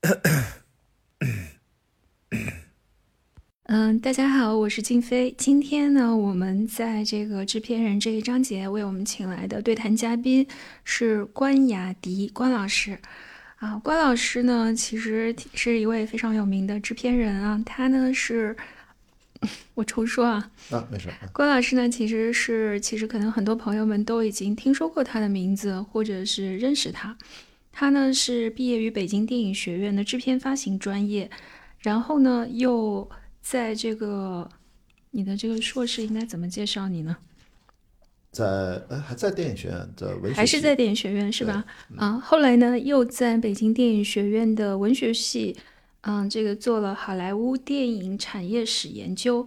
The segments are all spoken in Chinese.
嗯，大家好，我是静飞。今天呢，我们在这个制片人这一章节为我们请来的对谈嘉宾是关雅迪关老师。啊，关老师呢，其实是一位非常有名的制片人啊。他呢是，我重说啊，啊，没事。关老师呢，其实是，其实可能很多朋友们都已经听说过他的名字，或者是认识他。他呢是毕业于北京电影学院的制片发行专业，然后呢又在这个你的这个硕士应该怎么介绍你呢？在呃还在电影学院的文学还是在电影学院是吧？啊，后来呢又在北京电影学院的文学系，嗯，这个做了好莱坞电影产业史研究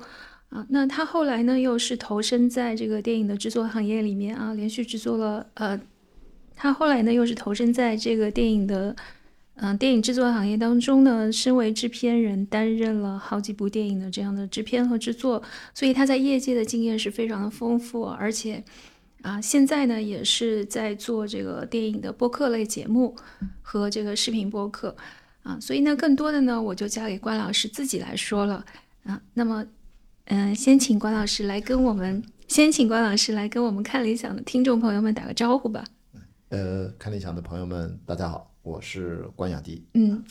啊。那他后来呢又是投身在这个电影的制作行业里面啊，连续制作了呃。他后来呢，又是投身在这个电影的，嗯，电影制作行业当中呢。身为制片人，担任了好几部电影的这样的制片和制作，所以他在业界的经验是非常的丰富。而且，啊，现在呢，也是在做这个电影的播客类节目和这个视频播客，啊，所以呢，更多的呢，我就交给关老师自己来说了，啊，那么，嗯，先请关老师来跟我们，先请关老师来跟我们看理想的听众朋友们打个招呼吧。呃，看理想的朋友们，大家好，我是关雅迪。嗯，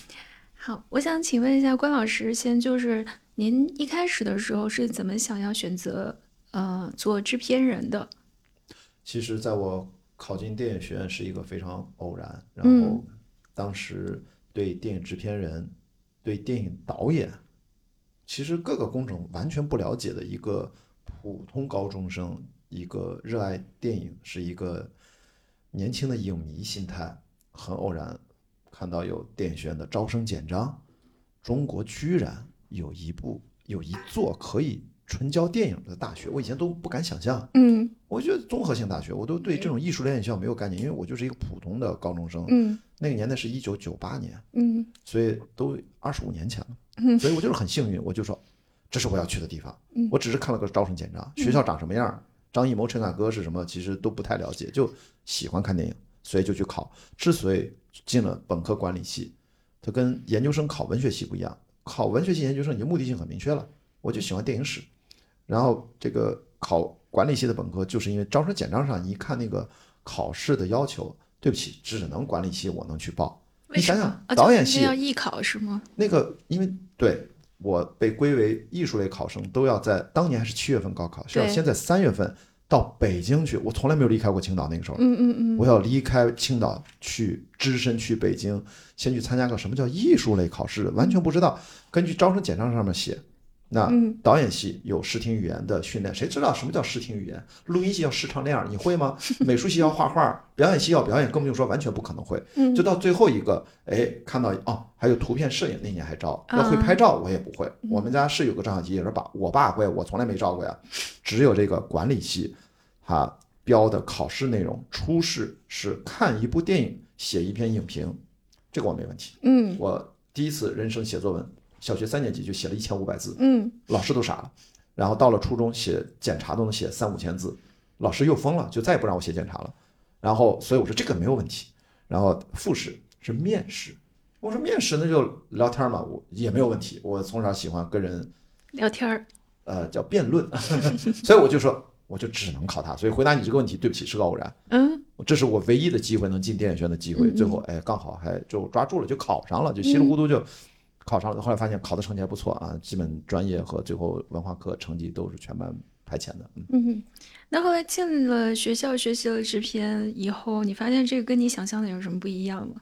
好，我想请问一下关老师，先就是您一开始的时候是怎么想要选择呃做制片人的？其实，在我考进电影学院是一个非常偶然，然后当时对电影制片人、对电影导演，其实各个工种完全不了解的一个普通高中生，一个热爱电影，是一个。年轻的影迷心态很偶然，看到有电影学院的招生简章，中国居然有一部有一座可以纯教电影的大学，我以前都不敢想象。嗯，我觉得综合性大学，我都对这种艺术类院校没有概念，因为我就是一个普通的高中生。嗯，那个年代是一九九八年。嗯，所以都二十五年前了。嗯，所以我就是很幸运，我就说这是我要去的地方。嗯，我只是看了个招生简章，学校长什么样？张艺谋、陈凯歌是什么？其实都不太了解，就喜欢看电影，所以就去考。之所以进了本科管理系，它跟研究生考文学系不一样。考文学系研究生，你的目的性很明确了，我就喜欢电影史。然后这个考管理系的本科，就是因为招生简章上你一看那个考试的要求，对不起，只能管理系我能去报。你想想，导演系要艺考是吗？那个因为对。我被归为艺术类考生，都要在当年还是七月份高考，是要先在三月份到北京去。我从来没有离开过青岛，那个时候，嗯嗯嗯，我要离开青岛去只身去北京，先去参加个什么叫艺术类考试，完全不知道。根据招生简章上面写。那导演系有视听语言的训练，谁知道什么叫视听语言？录音系要视唱练耳，你会吗？美术系要画画，表演系要表演，更不用说完全不可能会。就到最后一个，哎，看到哦，还有图片摄影，那年还招，要会拍照，我也不会。我们家是有个照相机，也是爸，我爸会，我从来没照过呀。只有这个管理系，他标的考试内容，初试是看一部电影，写一篇影评，这个我没问题。嗯，我第一次人生写作文。小学三年级就写了一千五百字，嗯，老师都傻了。然后到了初中写检查都能写三五千字，老师又疯了，就再也不让我写检查了。然后所以我说这个没有问题。然后复试是面试，我说面试那就聊天嘛，我也没有问题。我从小喜欢跟人聊天儿，呃，叫辩论，所以我就说我就只能考它。所以回答你这个问题，对不起是个偶然，嗯，这是我唯一的机会能进电影学院的机会。最后哎，刚好还就抓住了，就考上了，就稀里糊涂就。考上了，后来发现考的成绩还不错啊，基本专业和最后文化课成绩都是全班排前的。嗯，那后来进了学校学习了制片以后，你发现这个跟你想象的有什么不一样吗？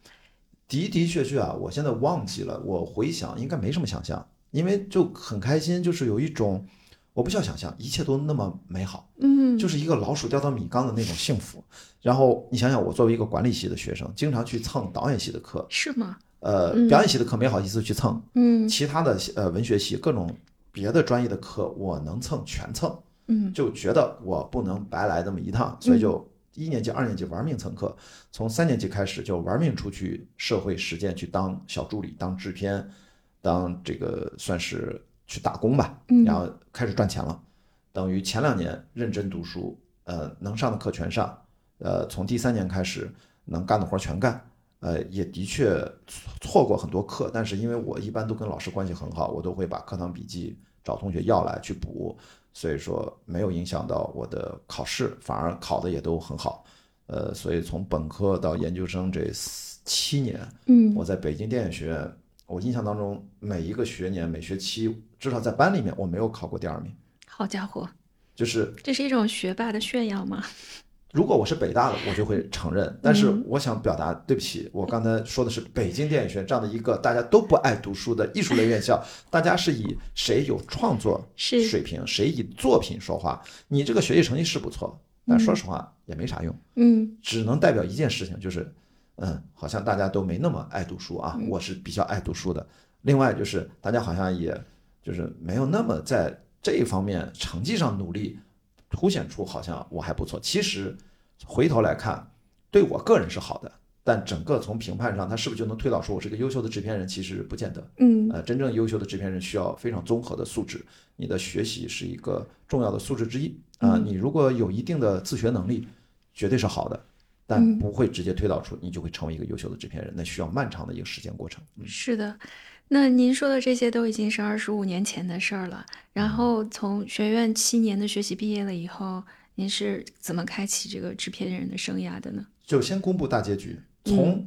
的的确确啊，我现在忘记了，我回想应该没什么想象，因为就很开心，就是有一种我不需要想象，一切都那么美好，嗯，就是一个老鼠掉到米缸的那种幸福。然后你想想，我作为一个管理系的学生，经常去蹭导演系的课，是吗？呃，表演系的课没好意思去蹭，嗯，其他的呃文学系各种别的专业的课我能蹭全蹭，嗯，就觉得我不能白来这么一趟，所以就一年级、二年级玩命蹭课，从三年级开始就玩命出去社会实践，去当小助理、当制片、当这个算是去打工吧，然后开始赚钱了，等于前两年认真读书，呃，能上的课全上，呃，从第三年开始能干的活全干。呃，也的确错过很多课，但是因为我一般都跟老师关系很好，我都会把课堂笔记找同学要来去补，所以说没有影响到我的考试，反而考的也都很好。呃，所以从本科到研究生这七年，嗯，我在北京电影学院，我印象当中每一个学年每学期至少在班里面我没有考过第二名。好家伙，就是这是一种学霸的炫耀吗？如果我是北大的，我就会承认。但是我想表达，对不起，我刚才说的是北京电影学院这样的一个大家都不爱读书的艺术类院校，大家是以谁有创作水平，谁以作品说话。你这个学习成绩是不错，但说实话也没啥用。嗯，只能代表一件事情，就是，嗯，好像大家都没那么爱读书啊。我是比较爱读书的。另外就是大家好像也就是没有那么在。这一方面成绩上努力，凸显出好像我还不错。其实回头来看，对我个人是好的，但整个从评判上，他是不是就能推导出我是个优秀的制片人？其实不见得。嗯，呃，真正优秀的制片人需要非常综合的素质，你的学习是一个重要的素质之一啊。你如果有一定的自学能力，绝对是好的，但不会直接推导出你就会成为一个优秀的制片人，那需要漫长的一个时间过程。是的。那您说的这些都已经是二十五年前的事儿了。然后从学院七年的学习毕业了以后，您是怎么开启这个制片人的生涯的呢？就先公布大结局，从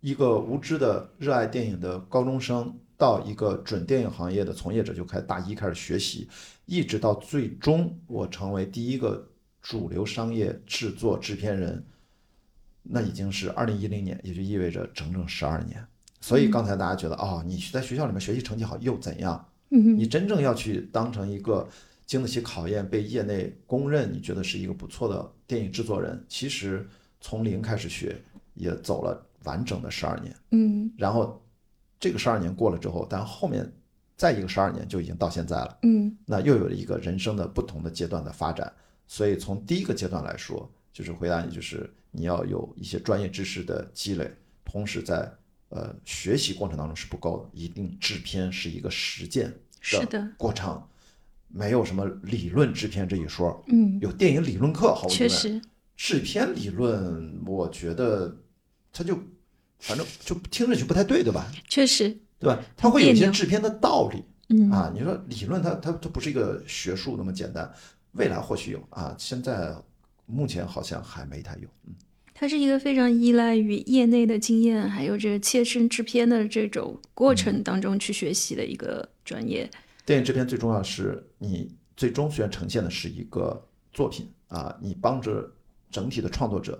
一个无知的热爱电影的高中生，到一个准电影行业的从业者，就开大一开始学习，一直到最终我成为第一个主流商业制作制片人，那已经是二零一零年，也就意味着整整十二年。所以刚才大家觉得哦，你在学校里面学习成绩好又怎样？嗯你真正要去当成一个经得起考验、被业内公认，你觉得是一个不错的电影制作人，其实从零开始学也走了完整的十二年。嗯，然后这个十二年过了之后，但后面再一个十二年就已经到现在了。嗯，那又有了一个人生的不同的阶段的发展。所以从第一个阶段来说，就是回答你，就是你要有一些专业知识的积累，同时在呃，学习过程当中是不够的，一定制片是一个实践的过程，没有什么理论制片这一说。嗯，有电影理论课，毫无疑问。确实，制片理论，我觉得它就反正就听着就不太对，对吧？确实，对吧？它会有一些制片的道理。嗯啊，你说理论，它它它不是一个学术那么简单，未来或许有啊，现在目前好像还没太有。嗯。它是一个非常依赖于业内的经验，还有这个切身制片的这种过程当中去学习的一个专业。电影制片最重要的是，你最终虽然呈现的是一个作品啊，你帮着整体的创作者。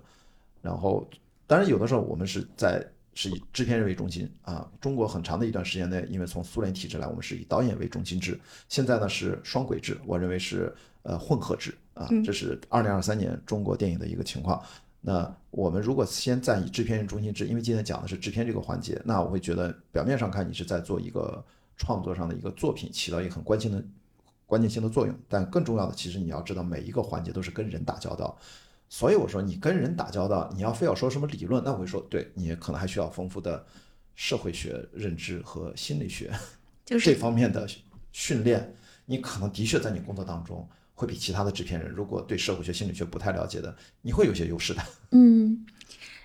然后，当然有的时候我们是在是以制片人为中心啊。中国很长的一段时间内，因为从苏联体制来，我们是以导演为中心制。现在呢是双轨制，我认为是呃混合制啊。这是二零二三年中国电影的一个情况。那我们如果先站以制片人中心制，因为今天讲的是制片这个环节，那我会觉得表面上看你是在做一个创作上的一个作品，起到一个很关键的关键性的作用。但更重要的，其实你要知道每一个环节都是跟人打交道。所以我说你跟人打交道，你要非要说什么理论，那我会说，对你可能还需要丰富的社会学认知和心理学，就是这方面的训练，你可能的确在你工作当中。会比其他的制片人，如果对社会学、心理学不太了解的，你会有些优势的。嗯，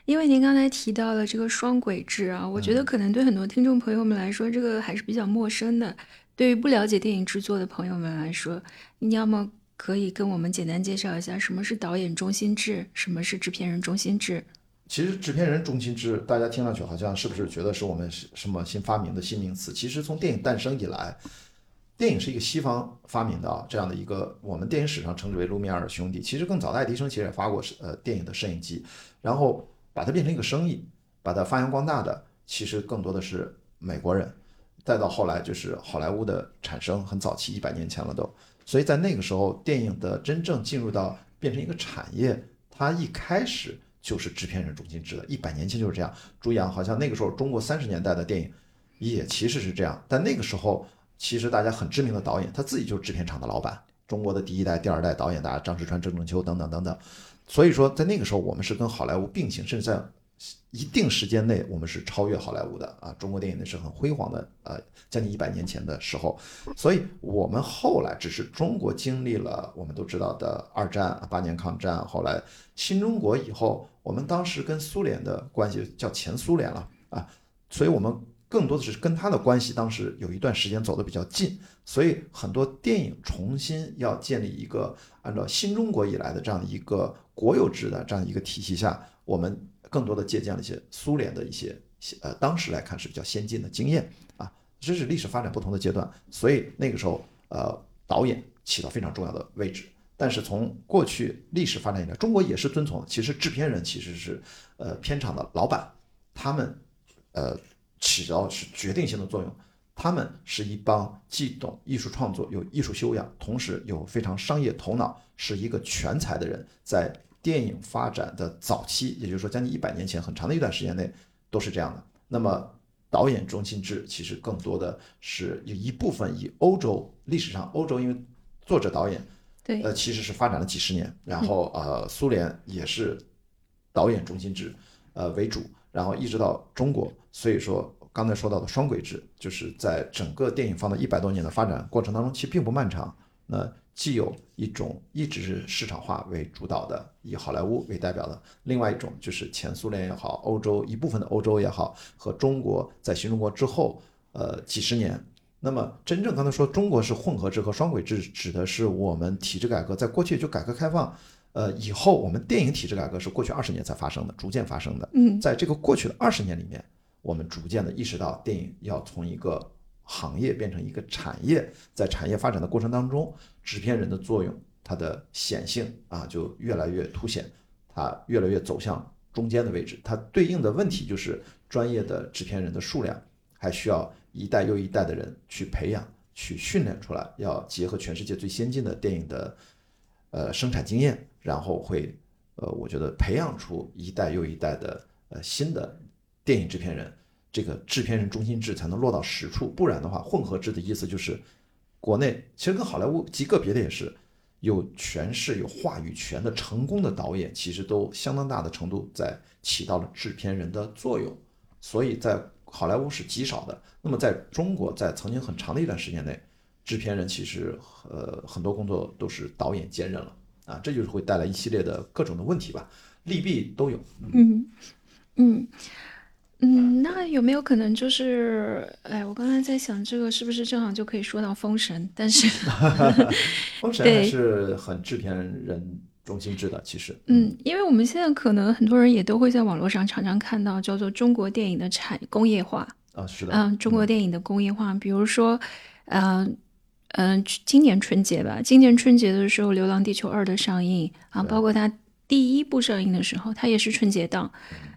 因为您刚才提到了这个双轨制啊，我觉得可能对很多听众朋友们来说，这个还是比较陌生的。对于不了解电影制作的朋友们来说，你要么可以跟我们简单介绍一下什么是导演中心制，什么是制片人中心制？其实制片人中心制，大家听上去好像是不是觉得是我们什么新发明的新名词？其实从电影诞生以来。电影是一个西方发明的啊，这样的一个我们电影史上称之为卢米埃尔兄弟。其实更早的爱迪生其实也发过呃电影的摄影机，然后把它变成一个生意，把它发扬光大的，其实更多的是美国人。再到后来就是好莱坞的产生，很早期一百年前了都。所以在那个时候，电影的真正进入到变成一个产业，它一开始就是制片人中心制的，一百年前就是这样。注意啊，好像那个时候中国三十年代的电影也其实是这样，但那个时候。其实大家很知名的导演，他自己就是制片厂的老板，中国的第一代、第二代导演，大家张世川、郑正秋等等等等。所以说，在那个时候，我们是跟好莱坞并行，甚至在一定时间内，我们是超越好莱坞的啊！中国电影那是很辉煌的，呃，将近一百年前的时候，所以我们后来只是中国经历了我们都知道的二战、八年抗战，后来新中国以后，我们当时跟苏联的关系叫前苏联了啊，所以我们更多的是跟他的关系，当时有一段时间走得比较近，所以很多电影重新要建立一个按照新中国以来的这样一个国有制的这样一个体系下，我们。更多的借鉴了一些苏联的一些，呃，当时来看是比较先进的经验啊，这是历史发展不同的阶段，所以那个时候，呃，导演起到非常重要的位置。但是从过去历史发展以来，中国也是遵从，其实制片人其实是，呃，片场的老板，他们，呃，起到是决定性的作用，他们是一帮既懂艺术创作、有艺术修养，同时有非常商业头脑，是一个全才的人，在。电影发展的早期，也就是说将近一百年前，很长的一段时间内都是这样的。那么导演中心制其实更多的是有一部分以欧洲历史上欧洲，因为作者导演对呃其实是发展了几十年，然后呃苏联也是导演中心制呃为主，然后一直到中国，所以说刚才说到的双轨制，就是在整个电影放的一百多年的发展过程当中，其实并不漫长。那既有一种一直是市场化为主导的，以好莱坞为代表的；另外一种就是前苏联也好，欧洲一部分的欧洲也好，和中国在新中国之后，呃几十年。那么真正刚才说中国是混合制和双轨制，指的是我们体制改革在过去就改革开放，呃以后我们电影体制改革是过去二十年才发生的，逐渐发生的。嗯，在这个过去的二十年里面，我们逐渐的意识到电影要从一个。行业变成一个产业，在产业发展的过程当中，制片人的作用，它的显性啊就越来越凸显，它越来越走向中间的位置。它对应的问题就是专业的制片人的数量，还需要一代又一代的人去培养、去训练出来，要结合全世界最先进的电影的呃生产经验，然后会呃我觉得培养出一代又一代的呃新的电影制片人。这个制片人中心制才能落到实处，不然的话，混合制的意思就是，国内其实跟好莱坞极个别的也是，有权势、有话语权的成功的导演，其实都相当大的程度在起到了制片人的作用，所以在好莱坞是极少的。那么在中国，在曾经很长的一段时间内，制片人其实呃很多工作都是导演兼任了啊，这就是会带来一系列的各种的问题吧，利弊都有。嗯嗯。嗯，那有没有可能就是，哎，我刚才在想，这个是不是正好就可以说到《封神》？但是 《封神》还是很制片人中心制的，其实。嗯，因为我们现在可能很多人也都会在网络上常常看到叫做中国电影的产工业化啊，是的，嗯，中国电影的工业化，比如说，嗯嗯，今年春节吧，今年春节的时候，《流浪地球二》的上映啊，包括它第一部上映的时候，它也是春节档。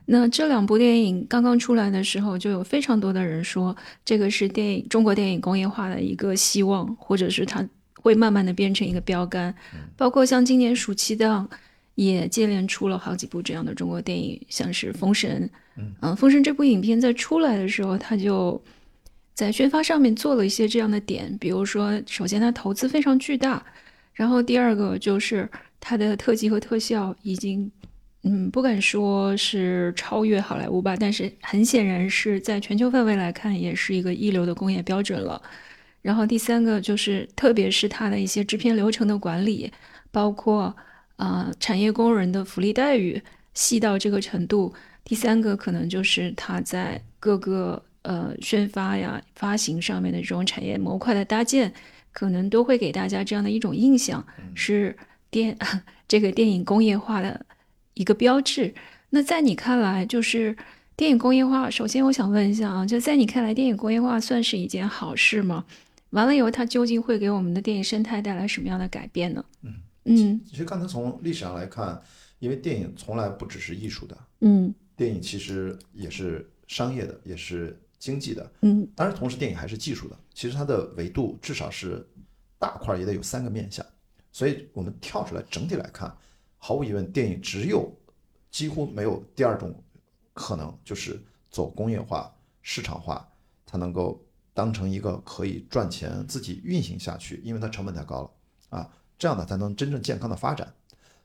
那这两部电影刚刚出来的时候，就有非常多的人说，这个是电影中国电影工业化的一个希望，或者是它会慢慢的变成一个标杆。包括像今年暑期档，也接连出了好几部这样的中国电影，像是《封神》。嗯，《封神》这部影片在出来的时候，它就在宣发上面做了一些这样的点，比如说，首先它投资非常巨大，然后第二个就是它的特技和特效已经。嗯，不敢说是超越好莱坞吧，但是很显然是在全球范围来看，也是一个一流的工业标准了。然后第三个就是，特别是它的一些制片流程的管理，包括啊产业工人的福利待遇细到这个程度。第三个可能就是它在各个呃宣发呀、发行上面的这种产业模块的搭建，可能都会给大家这样的一种印象，是电 这个电影工业化的。一个标志。那在你看来，就是电影工业化。首先，我想问一下啊，就在你看来，电影工业化算是一件好事吗？完了以后，它究竟会给我们的电影生态带来什么样的改变呢？嗯嗯，其实刚才从历史上来看，因为电影从来不只是艺术的，嗯，电影其实也是商业的，也是经济的，嗯，当然同时电影还是技术的。其实它的维度至少是大块也得有三个面向，所以我们跳出来整体来看。毫无疑问，电影只有几乎没有第二种可能，就是走工业化、市场化，才能够当成一个可以赚钱、自己运行下去，因为它成本太高了啊，这样呢才能真正健康的发展。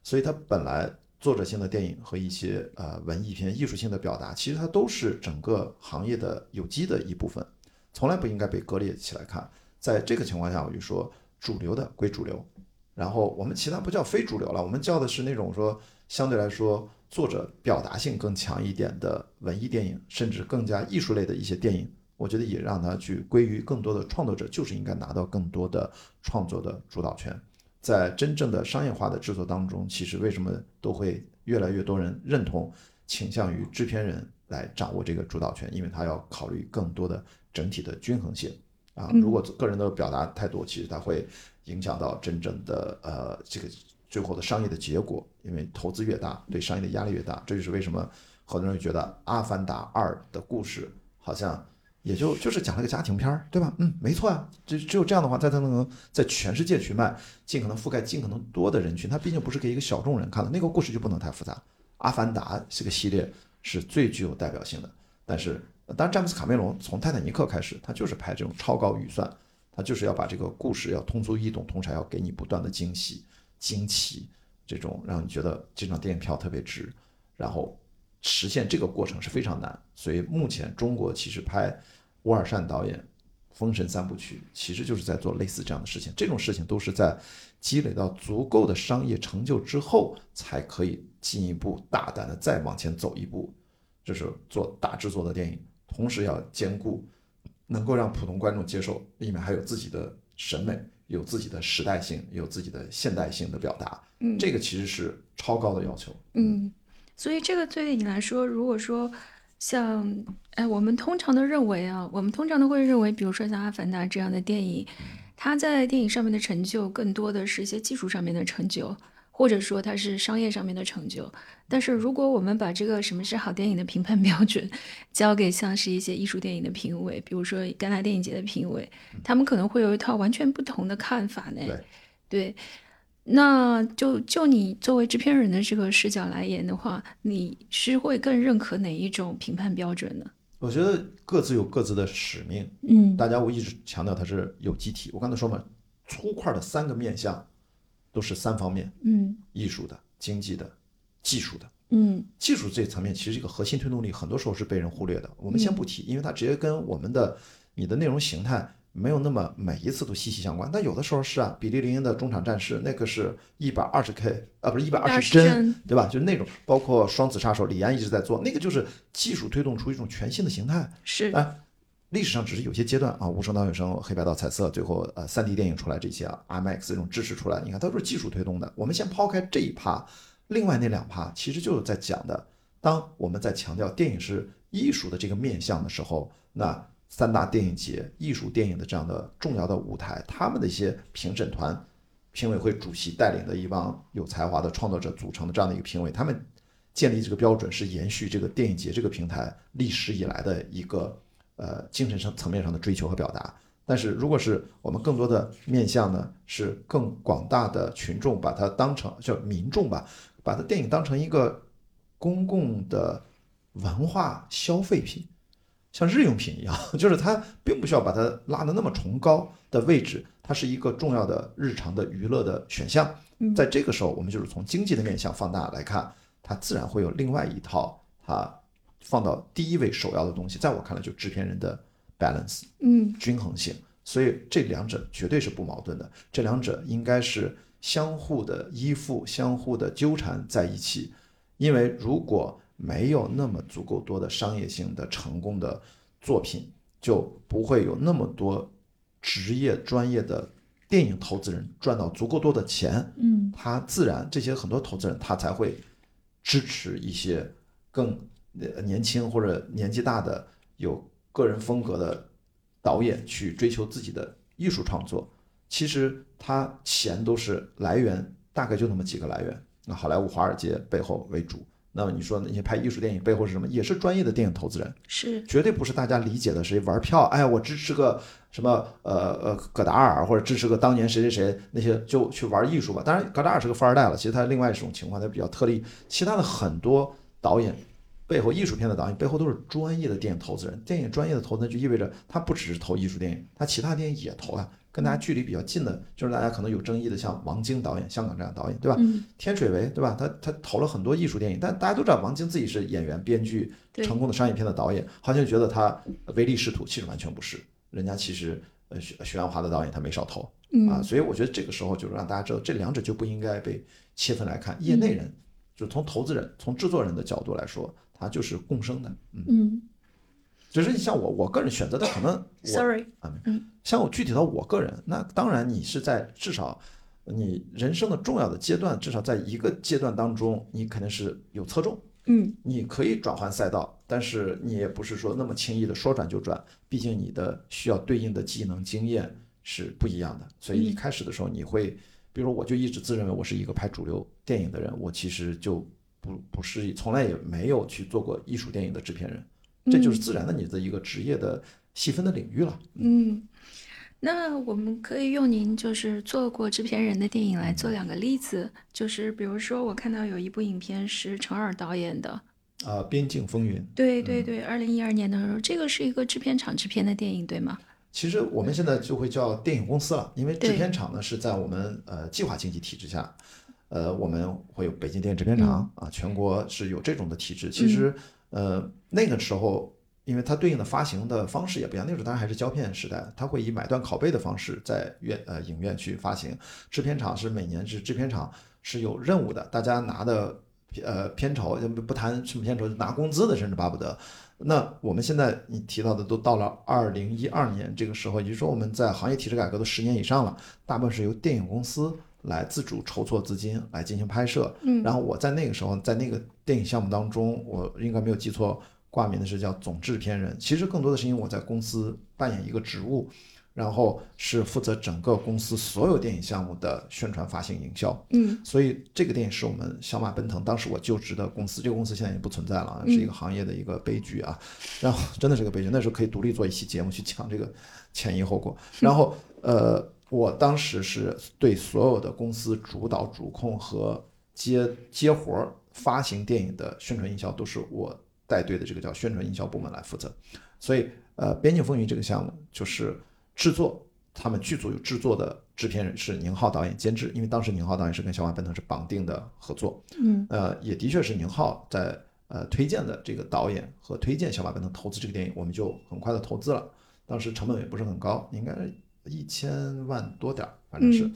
所以它本来作者性的电影和一些呃文艺片、艺术性的表达，其实它都是整个行业的有机的一部分，从来不应该被割裂起来看。在这个情况下，我就说主流的归主流，然后我们其他不叫非主流了，我们叫的是那种说相对来说作者表达性更强一点的文艺电影，甚至更加艺术类的一些电影。我觉得也让它去归于更多的创作者，就是应该拿到更多的创作的主导权。在真正的商业化的制作当中，其实为什么都会越来越多人认同倾向于制片人来掌握这个主导权？因为他要考虑更多的整体的均衡性啊。如果个人的表达太多，其实它会影响到真正的呃这个最后的商业的结果。因为投资越大，对商业的压力越大。这就是为什么很多人觉得《阿凡达二》的故事好像。也就就是讲了个家庭片儿，对吧？嗯，没错啊，只只有这样的话，才才能在全世界去卖，尽可能覆盖尽可能多的人群。它毕竟不是给一个小众人看的，那个故事就不能太复杂。《阿凡达》这个系列是最具有代表性的，但是当然詹姆斯卡梅隆从《泰坦尼克》开始，他就是拍这种超高预算，他就是要把这个故事要通俗易懂，同时还要给你不断的惊喜、惊奇，这种让你觉得这张电影票特别值，然后实现这个过程是非常难。所以目前中国其实拍。乌尔善导演《封神三部曲》其实就是在做类似这样的事情，这种事情都是在积累到足够的商业成就之后，才可以进一步大胆的再往前走一步，就是做大制作的电影，同时要兼顾能够让普通观众接受，里面还有自己的审美，有自己的时代性，有自己的现代性的表达。嗯，这个其实是超高的要求。嗯，所以这个对你来说，如果说。像，哎，我们通常的认为啊，我们通常都会认为，比如说像《阿凡达》这样的电影，它在电影上面的成就，更多的是一些技术上面的成就，或者说它是商业上面的成就。但是，如果我们把这个什么是好电影的评判 标准，交给像是一些艺术电影的评委，比如说戛纳电影节的评委，他们可能会有一套完全不同的看法呢。对。那就就你作为制片人的这个视角来言的话，你是会更认可哪一种评判标准呢？我觉得各自有各自的使命。嗯，大家我一直强调它是有机体。我刚才说嘛，粗块的三个面向都是三方面。嗯，艺术的、经济的、技术的。嗯，技术这层面其实一个核心推动力，很多时候是被人忽略的。我们先不提，因为它直接跟我们的你的内容形态。没有那么每一次都息息相关，但有的时候是啊。比利林恩的中场战事那个是一百二十 K 啊，不是一百二十帧，对吧？就是那种，包括双子杀手，李安一直在做，那个就是技术推动出一种全新的形态。是啊，历史上只是有些阶段啊，无声当有声，黑白到彩色，最后呃三 D 电影出来这些啊，IMAX 这种支持出来，你看它都是技术推动的。我们先抛开这一趴，另外那两趴其实就是在讲的，当我们在强调电影是艺术的这个面向的时候，那。三大电影节、艺术电影的这样的重要的舞台，他们的一些评审团、评委会主席带领的一帮有才华的创作者组成的这样的一个评委，他们建立这个标准是延续这个电影节这个平台历史以来的一个呃精神上层面上的追求和表达。但是如果是我们更多的面向呢，是更广大的群众把它当成叫民众吧，把它电影当成一个公共的文化消费品。像日用品一样，就是它并不需要把它拉得那么崇高的位置，它是一个重要的日常的娱乐的选项。在这个时候，我们就是从经济的面向放大来看，它自然会有另外一套它放到第一位首要的东西。在我看来，就制片人的 balance，嗯，均衡性。所以这两者绝对是不矛盾的，这两者应该是相互的依附、相互的纠缠在一起。因为如果没有那么足够多的商业性的成功的作品，就不会有那么多职业专业的电影投资人赚到足够多的钱。嗯，他自然这些很多投资人他才会支持一些更年轻或者年纪大的有个人风格的导演去追求自己的艺术创作。其实他钱都是来源大概就那么几个来源，那好莱坞、华尔街背后为主。那么你说那些拍艺术电影背后是什么？也是专业的电影投资人，是绝对不是大家理解的谁玩票。哎，我支持个什么呃呃戈达尔，或者支持个当年谁谁谁，那些就去玩艺术吧。当然，戈达尔是个富二代了，其实他另外一种情况，他比较特例。其他的很多导演背后，艺术片的导演背后都是专业的电影投资人。电影专业的投资人就意味着他不只是投艺术电影，他其他电影也投啊。跟大家距离比较近的，就是大家可能有争议的，像王晶导演，香港这样导演，对吧？嗯天水围，对吧？他他投了很多艺术电影，但大家都知道王晶自己是演员、编剧，成功的商业片的导演，好像就觉得他唯利是图，其实完全不是。人家其实呃徐徐安华的导演他没少投啊，嗯所以我觉得这个时候就是让大家知道，这两者就不应该被切分来看。业内人就是从投资人、从制作人的角度来说，它就是共生的。嗯，嗯只是像我我个人选择的可能，sorry，啊像我具体到我个人，那当然你是在至少你人生的重要的阶段，至少在一个阶段当中，你肯定是有侧重，嗯。你可以转换赛道，但是你也不是说那么轻易的说转就转，毕竟你的需要对应的技能经验是不一样的，所以一开始的时候你会，比如说我就一直自认为我是一个拍主流电影的人，我其实就不不是从来也没有去做过艺术电影的制片人，这就是自然的你的一个职业的细分的领域了。嗯。那我们可以用您就是做过制片人的电影来做两个例子，就是比如说我看到有一部影片是陈耳导演的，啊，边境风云。对对对，二零一二年的时候，这个是一个制片厂制片的电影，对吗？其实我们现在就会叫电影公司了，因为制片厂呢是在我们呃计划经济体制下，呃，我们会有北京电影制片厂、啊，全国是有这种的体制。其实呃那个时候，因为它对应的发行的方式也不一样，那个时候当然还是胶片时代，它会以买断拷贝的方式在院呃影院去发行。制片厂是每年是制片厂是有任务的，大家拿的呃片酬不谈什么片酬，拿工资的，甚至巴不得。那我们现在你提到的都到了二零一二年这个时候，也就是说我们在行业体制改革都十年以上了，大部分是由电影公司来自主筹措资金来进行拍摄。嗯然后我在那个时候在那个电影项目当中，我应该没有记错，挂名的是叫总制片人。其实更多的是因为我在公司扮演一个职务，然后是负责整个公司所有电影项目的宣传、发行、营销。嗯所以这个电影是我们小马奔腾当时我就职的公司，这个公司现在也不存在了啊，是一个行业的一个悲剧啊。然后真的是个悲剧，那时候可以独立做一期节目去讲这个前因后果。然后呃，我当时是对所有的公司主导、主控和接接活儿、发行电影的宣传营销都是我带队的这个叫宣传营销部门来负责。所以呃，《边境风云》这个项目就是制作，他们剧组有制作的制片人是宁浩导演监制，因为当时宁浩导演是跟小马奔腾是绑定的合作，嗯呃，也的确是宁浩在呃推荐的这个导演和推荐小马奔腾投资这个电影，我们就很快的投资了，当时成本也不是很高，应该一千万多点儿，反正是。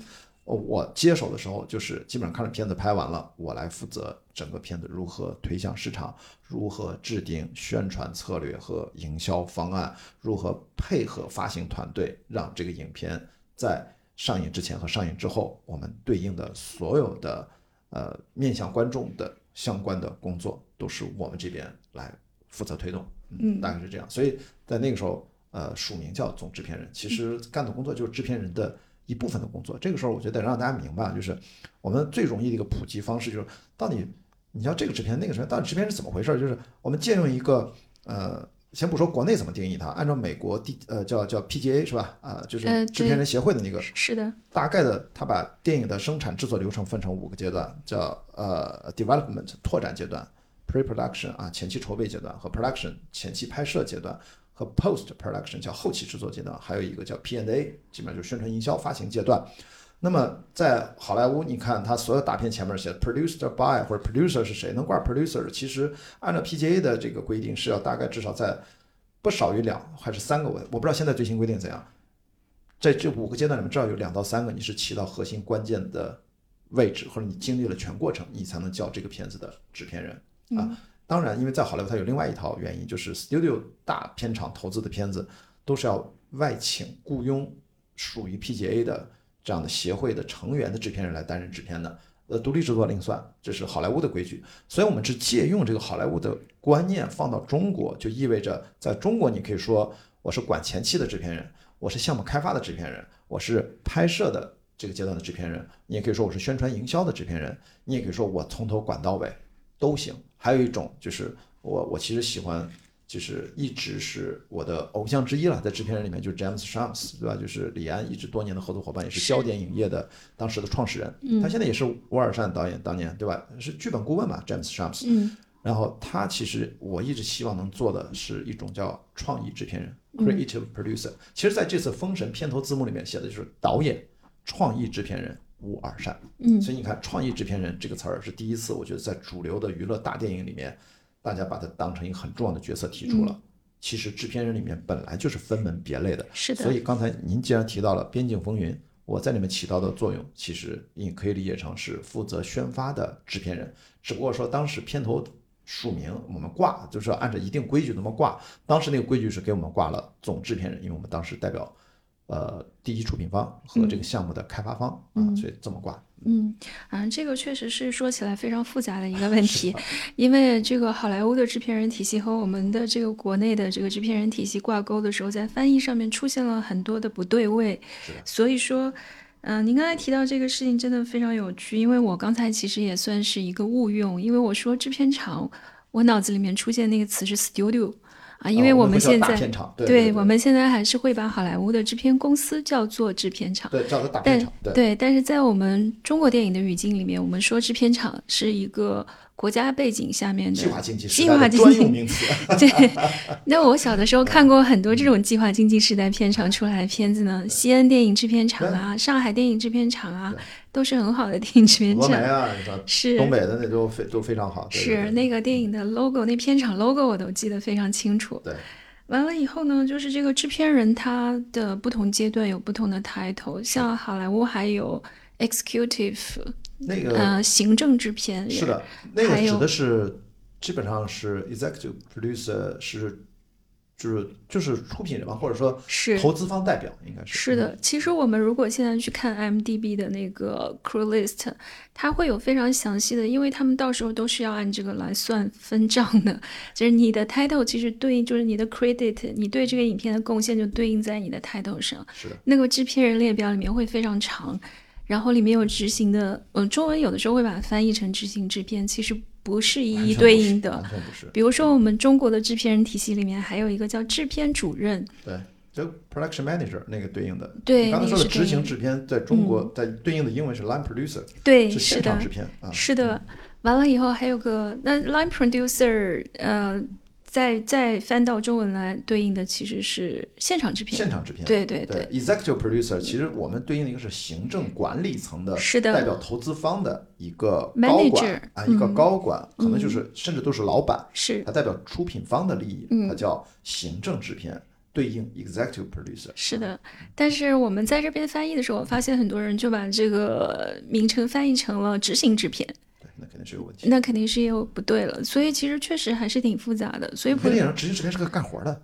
我接手的时候就是基本上看着片子拍完了，我来负责整个片子如何推向市场，如何制定宣传策略和营销方案，如何配合发行团队，让这个影片在上映之前和上映之后，我们对应的所有的呃面向观众的相关的工作，都是我们这边来负责推动。嗯大概是这样。所以在那个时候，呃，署名叫总制片人，其实干的工作就是制片人的一部分的工作。这个时候，我觉得让大家明白，就是我们最容易的一个普及方式，就是到底你要这个制片，那个制片，到底制片是怎么回事儿？就是我们借用一个呃。先不说国内怎么定义它，按照美国第呃叫叫 PGA 是吧？啊、就是呃制片人协会的那个是的，大概的，他把电影的生产制作流程分成五个阶段，叫呃 development 拓展阶段，pre-production 啊前期筹备阶段和 production 前期拍摄阶段和 post production 叫后期制作阶段，还有一个叫 P&A 基本上就是宣传营销发行阶段。那么在好莱坞，你看它所有大片前面写的 produced by 或者 producer 是谁，能挂 producer，其实按照 PGA 的这个规定是要大概至少在不少于两还是三个，我我不知道现在最新规定怎样。在这五个阶段里面，至少有两到三个你是起到核心关键的位置，或者你经历了全过程，你才能叫这个片子的制片人啊。当然，因为在好莱坞它有另外一套原因，就是 studio 大片场投资的片子都是要外请雇佣属于 PGA 的这样的协会的成员的制片人来担任制片的。呃，独立制作另算，这是好莱坞的规矩。所以，我们是借用这个好莱坞的观念放到中国，就意味着在中国，你可以说我是管前期的制片人，我是项目开发的制片人，我是拍摄的这个阶段的制片人，你也可以说我是宣传营销的制片人，你也可以说我从头管到尾都行。还有一种就是我我其实喜欢，就是一直是我的偶像之一了，在制片人里面就是 James Shams，对吧？就是李安一直多年的合作伙伴，也是是焦点影业的当时的创始人，他现在也是乌尔善导演当年对吧？是剧本顾问嘛，James Shams。嗯然后他其实我一直希望能做的是一种叫创意制片人 （creative producer）。其实在这次《封神》片头字幕里面写的就是导演、创意制片人吴尔善。嗯，所以你看“创意制片人”这个词儿是第一次，我觉得在主流的娱乐大电影里面，大家把它当成一个很重要的角色提出了。其实制片人里面本来就是分门别类的。是的。所以刚才您既然提到了《边境风云》。我在里面起到的作用，其实你可以理解成是负责宣发的制片人，只不过说当时片头署名我们挂，就是按照一定规矩那么挂。当时那个规矩是给我们挂了总制片人，因为我们当时代表，呃，第一出品方和这个项目的开发方啊，所以这么挂。嗯啊，这个确实是说起来非常复杂的一个 问题，因为这个好莱坞的制片人体系和我们的这个国内的这个制片人体系挂钩的时候，在翻译上面出现了很多的不对位，所以说，嗯，您刚才提到这个事情真的非常有趣，因为我刚才其实也算是一个误用，因为我说制片厂，我脑子里面出现那个词是 studio。啊，因为我们现在对，我们现在还是会把好莱坞的制片公司叫做制片厂，对，叫做大片厂，对。但是在我们中国电影的语境里面，我们说制片厂是一个。国家背景下面的计划经济时代专用名词。对，那我小的时候看过很多这种计划经济时代片场出来的片子呢，西安电影制片厂啊，上海电影制片厂啊，都是很好的电影制片厂。啊，是东北的那都非都非常好。是那个电影的 logo，那片场 logo 我都记得非常清楚。对，完了以后呢，就是这个制片人他的不同阶段有不同的抬头，像好莱坞还有 executive。那个呃，行政制片是的，那个指的是基本上是 executive producer 是就是就是出品人嘛，或者说是投资方代表，应该是是的。其实我们如果现在去看 MDB 的那个 crew list，它会有非常详细的，因为他们到时候都是要按这个来算分账的。就是你的 title 其实对应就是你的 credit，你对这个影片的贡献就对应在你的 title 上。是的，那个制片人列表里面会非常长。然后里面有执行的，嗯，中文有的时候会把它翻译成执行制片，其实不是一一对应的。不是。比如说我们中国的制片人体系里面还有一个叫制片主任。对，就 production manager 那个对应的。对，刚才说的执行制片，在中国在对应的英文是 line producer。对，是现场制片啊。是的，完了以后还有个那 line producer，呃。再再翻到中文来对应的其实是现场制片，现场制片，对对对。Executive producer 其实我们对应的一个是行政管理层的，是的，代表投资方的一个高管啊，一个高管，可能就是甚至都是老板，是，他代表出品方的利益，他叫行政制片，对应 executive producer。是的，但是我们在这边翻译的时候，发现很多人就把这个名称翻译成了执行制片。那肯定是有问题，那肯定是有不对了，所以其实确实还是挺复杂的。所以不电影执行制片是个干活的，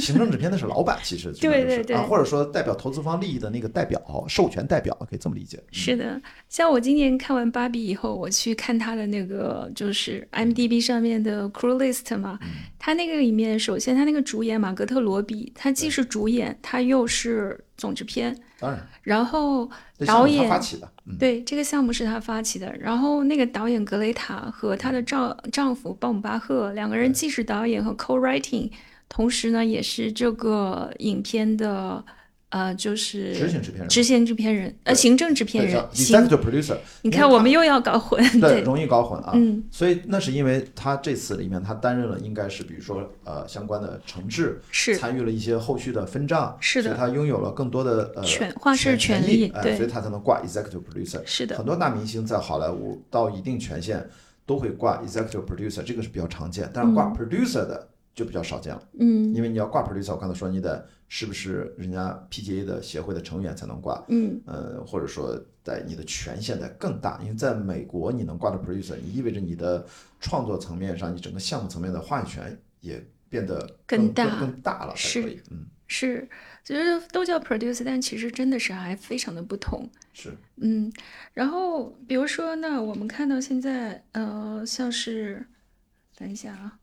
行政制片那是老板，其实对对对，或者说代表投资方利益的那个代表，授权代表，可以这么理解。是的，像我今年看完芭比以后，我去看他的那个就是 M D B 上面的 Crew List 嘛，他那个里面，首先他那个主演马格特罗比，他既是主演，他又是总制片。当然，然后导演发起的，对这个项目是他发起的。然后那个导演格雷塔和她的丈丈夫鲍姆巴赫两个人既是导演和 co-writing，同时呢也是这个影片的。呃，就是执行制片人，执行制片人，呃，行政制片人，executive producer。你看，我们又要搞混，对，容易搞混啊。嗯，所以那是因为他这次里面他担任了，应该是比如说呃相关的承制，是参与了一些后续的分账，是的，所以他拥有了更多的呃权话事权利，对，所以他才能挂 executive producer。是的，很多大明星在好莱坞到一定权限都会挂 executive producer，这个是比较常见，但是挂 producer 的就比较少见了。嗯，因为你要挂 producer，我刚才说你得。是不是人家 PGA 的协会的成员才能挂？嗯，呃，或者说在你的权限在更大，因为在美国你能挂到 producer，意味着你的创作层面上，你整个项目层面的话语权也变得更大更大了，是，嗯，是，其实都叫 producer，但其实真的是还非常的不同。是，嗯，然后比如说，那我们看到现在，呃，像是，等一下啊，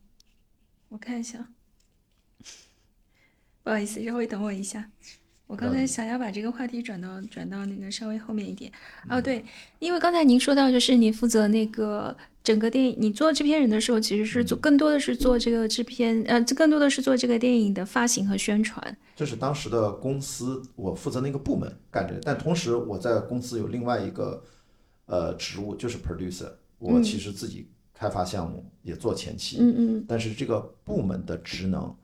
我看一下。不好意思，稍微等我一下。我刚才想要把这个话题转到转到那个稍微后面一点。哦，对，因为刚才您说到，就是你负责那个整个电影，你做制片人的时候，其实是做更多的是做这个制片，呃，这更多的是做这个电影的发行和宣传。这是当时的公司，我负责那个部门干这个，但同时我在公司有另外一个呃职务，就是 producer，我其实自己。开发项目，也做前期。嗯嗯但是这个部门的职能，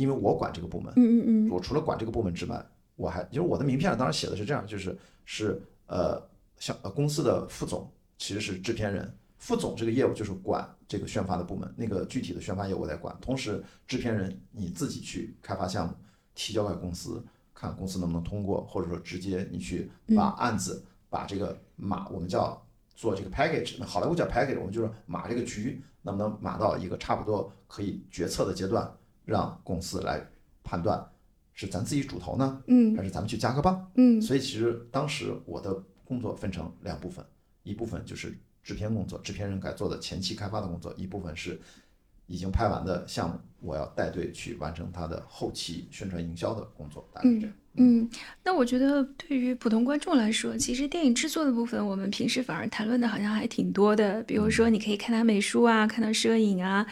因为我管这个部门，嗯嗯嗯。我除了管这个部门之外，我还就是我的名片上当时写的是这样，就是是呃像呃公司的副总其实是制片人，副总这个业务就是管这个宣发的部门，那个具体的宣发业务我在管，同时制片人你自己去开发项目，提交给公司，看公司能不能通过，或者说直接你去把案子、把这个码我们叫做这个 package，那好莱坞叫 package，我们就是码这个局能不能码到一个差不多可以决策的阶段，让公司来判断是咱自己主投呢，嗯还是咱们去加个棒？嗯所以其实当时我的工作分成两部分，一部分就是制片工作，制片人该做的前期开发的工作；一部分是已经拍完的项目，我要带队去完成它的后期宣传营销的工作，大概是这样。嗯，那我觉得对于普通观众来说，其实电影制作的部分，我们平时反而谈论的好像还挺多的。比如说，你可以看它美术啊，看到摄影啊。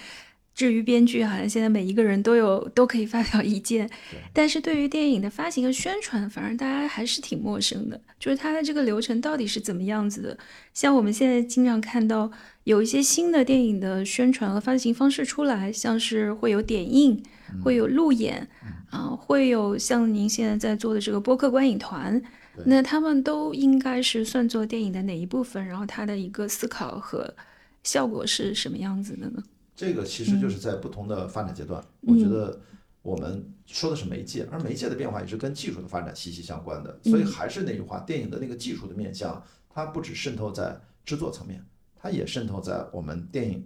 至于编剧，好像现在每一个人都有都可以发表意见，但是对于电影的发行和宣传，反而大家还是挺陌生的。就是它的这个流程到底是怎么样子的？像我们现在经常看到有一些新的电影的宣传和发行方式出来，像是会有点映，会有路演，啊、会有像您现在在做的这个播客观影团，那他们都应该是算作电影的哪一部分？然后它的一个思考和效果是什么样子的呢？这个其实就是在不同的发展阶段，我觉得我们说的是媒介，而媒介的变化也是跟技术的发展息息相关的。所以还是那句话，电影的那个技术的面向，它不只渗透在制作层面，它也渗透在我们电影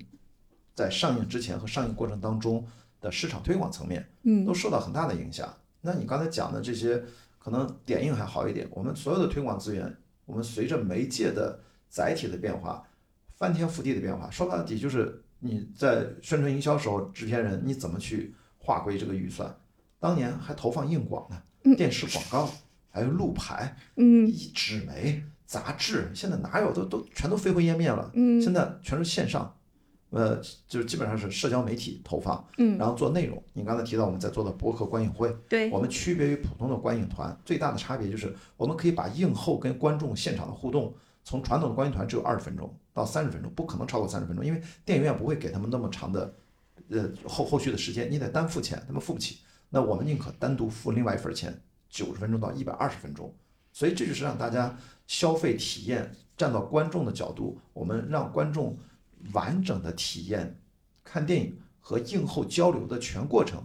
在上映之前和上映过程当中的市场推广层面，嗯都受到很大的影响。那你刚才讲的这些，可能点映还好一点，我们所有的推广资源，我们随着媒介的载体的变化，翻天覆地的变化，说到底就是你在宣传营销时候，制片人你怎么去划归这个预算？当年还投放硬广呢，电视广告，还有路牌、嗯一纸媒、杂志，现在哪有都都全都飞灰烟灭了。嗯现在全是线上，呃，就是基本上是社交媒体投放，嗯，然后做内容。你刚才提到我们在做的博客观影会，对，我们区别于普通的观影团，最大的差别就是我们可以把映后跟观众现场的互动，从传统的观影团只有二十分钟到三十分钟，不可能超过三十分钟，因为电影院不会给他们那么长的，呃后后续的时间，你得单付钱，他们付不起。那我们宁可单独付另外一份钱，九十分钟到一百二十分钟。所以这就是让大家消费体验，站到观众的角度，我们让观众完整的体验看电影和映后交流的全过程。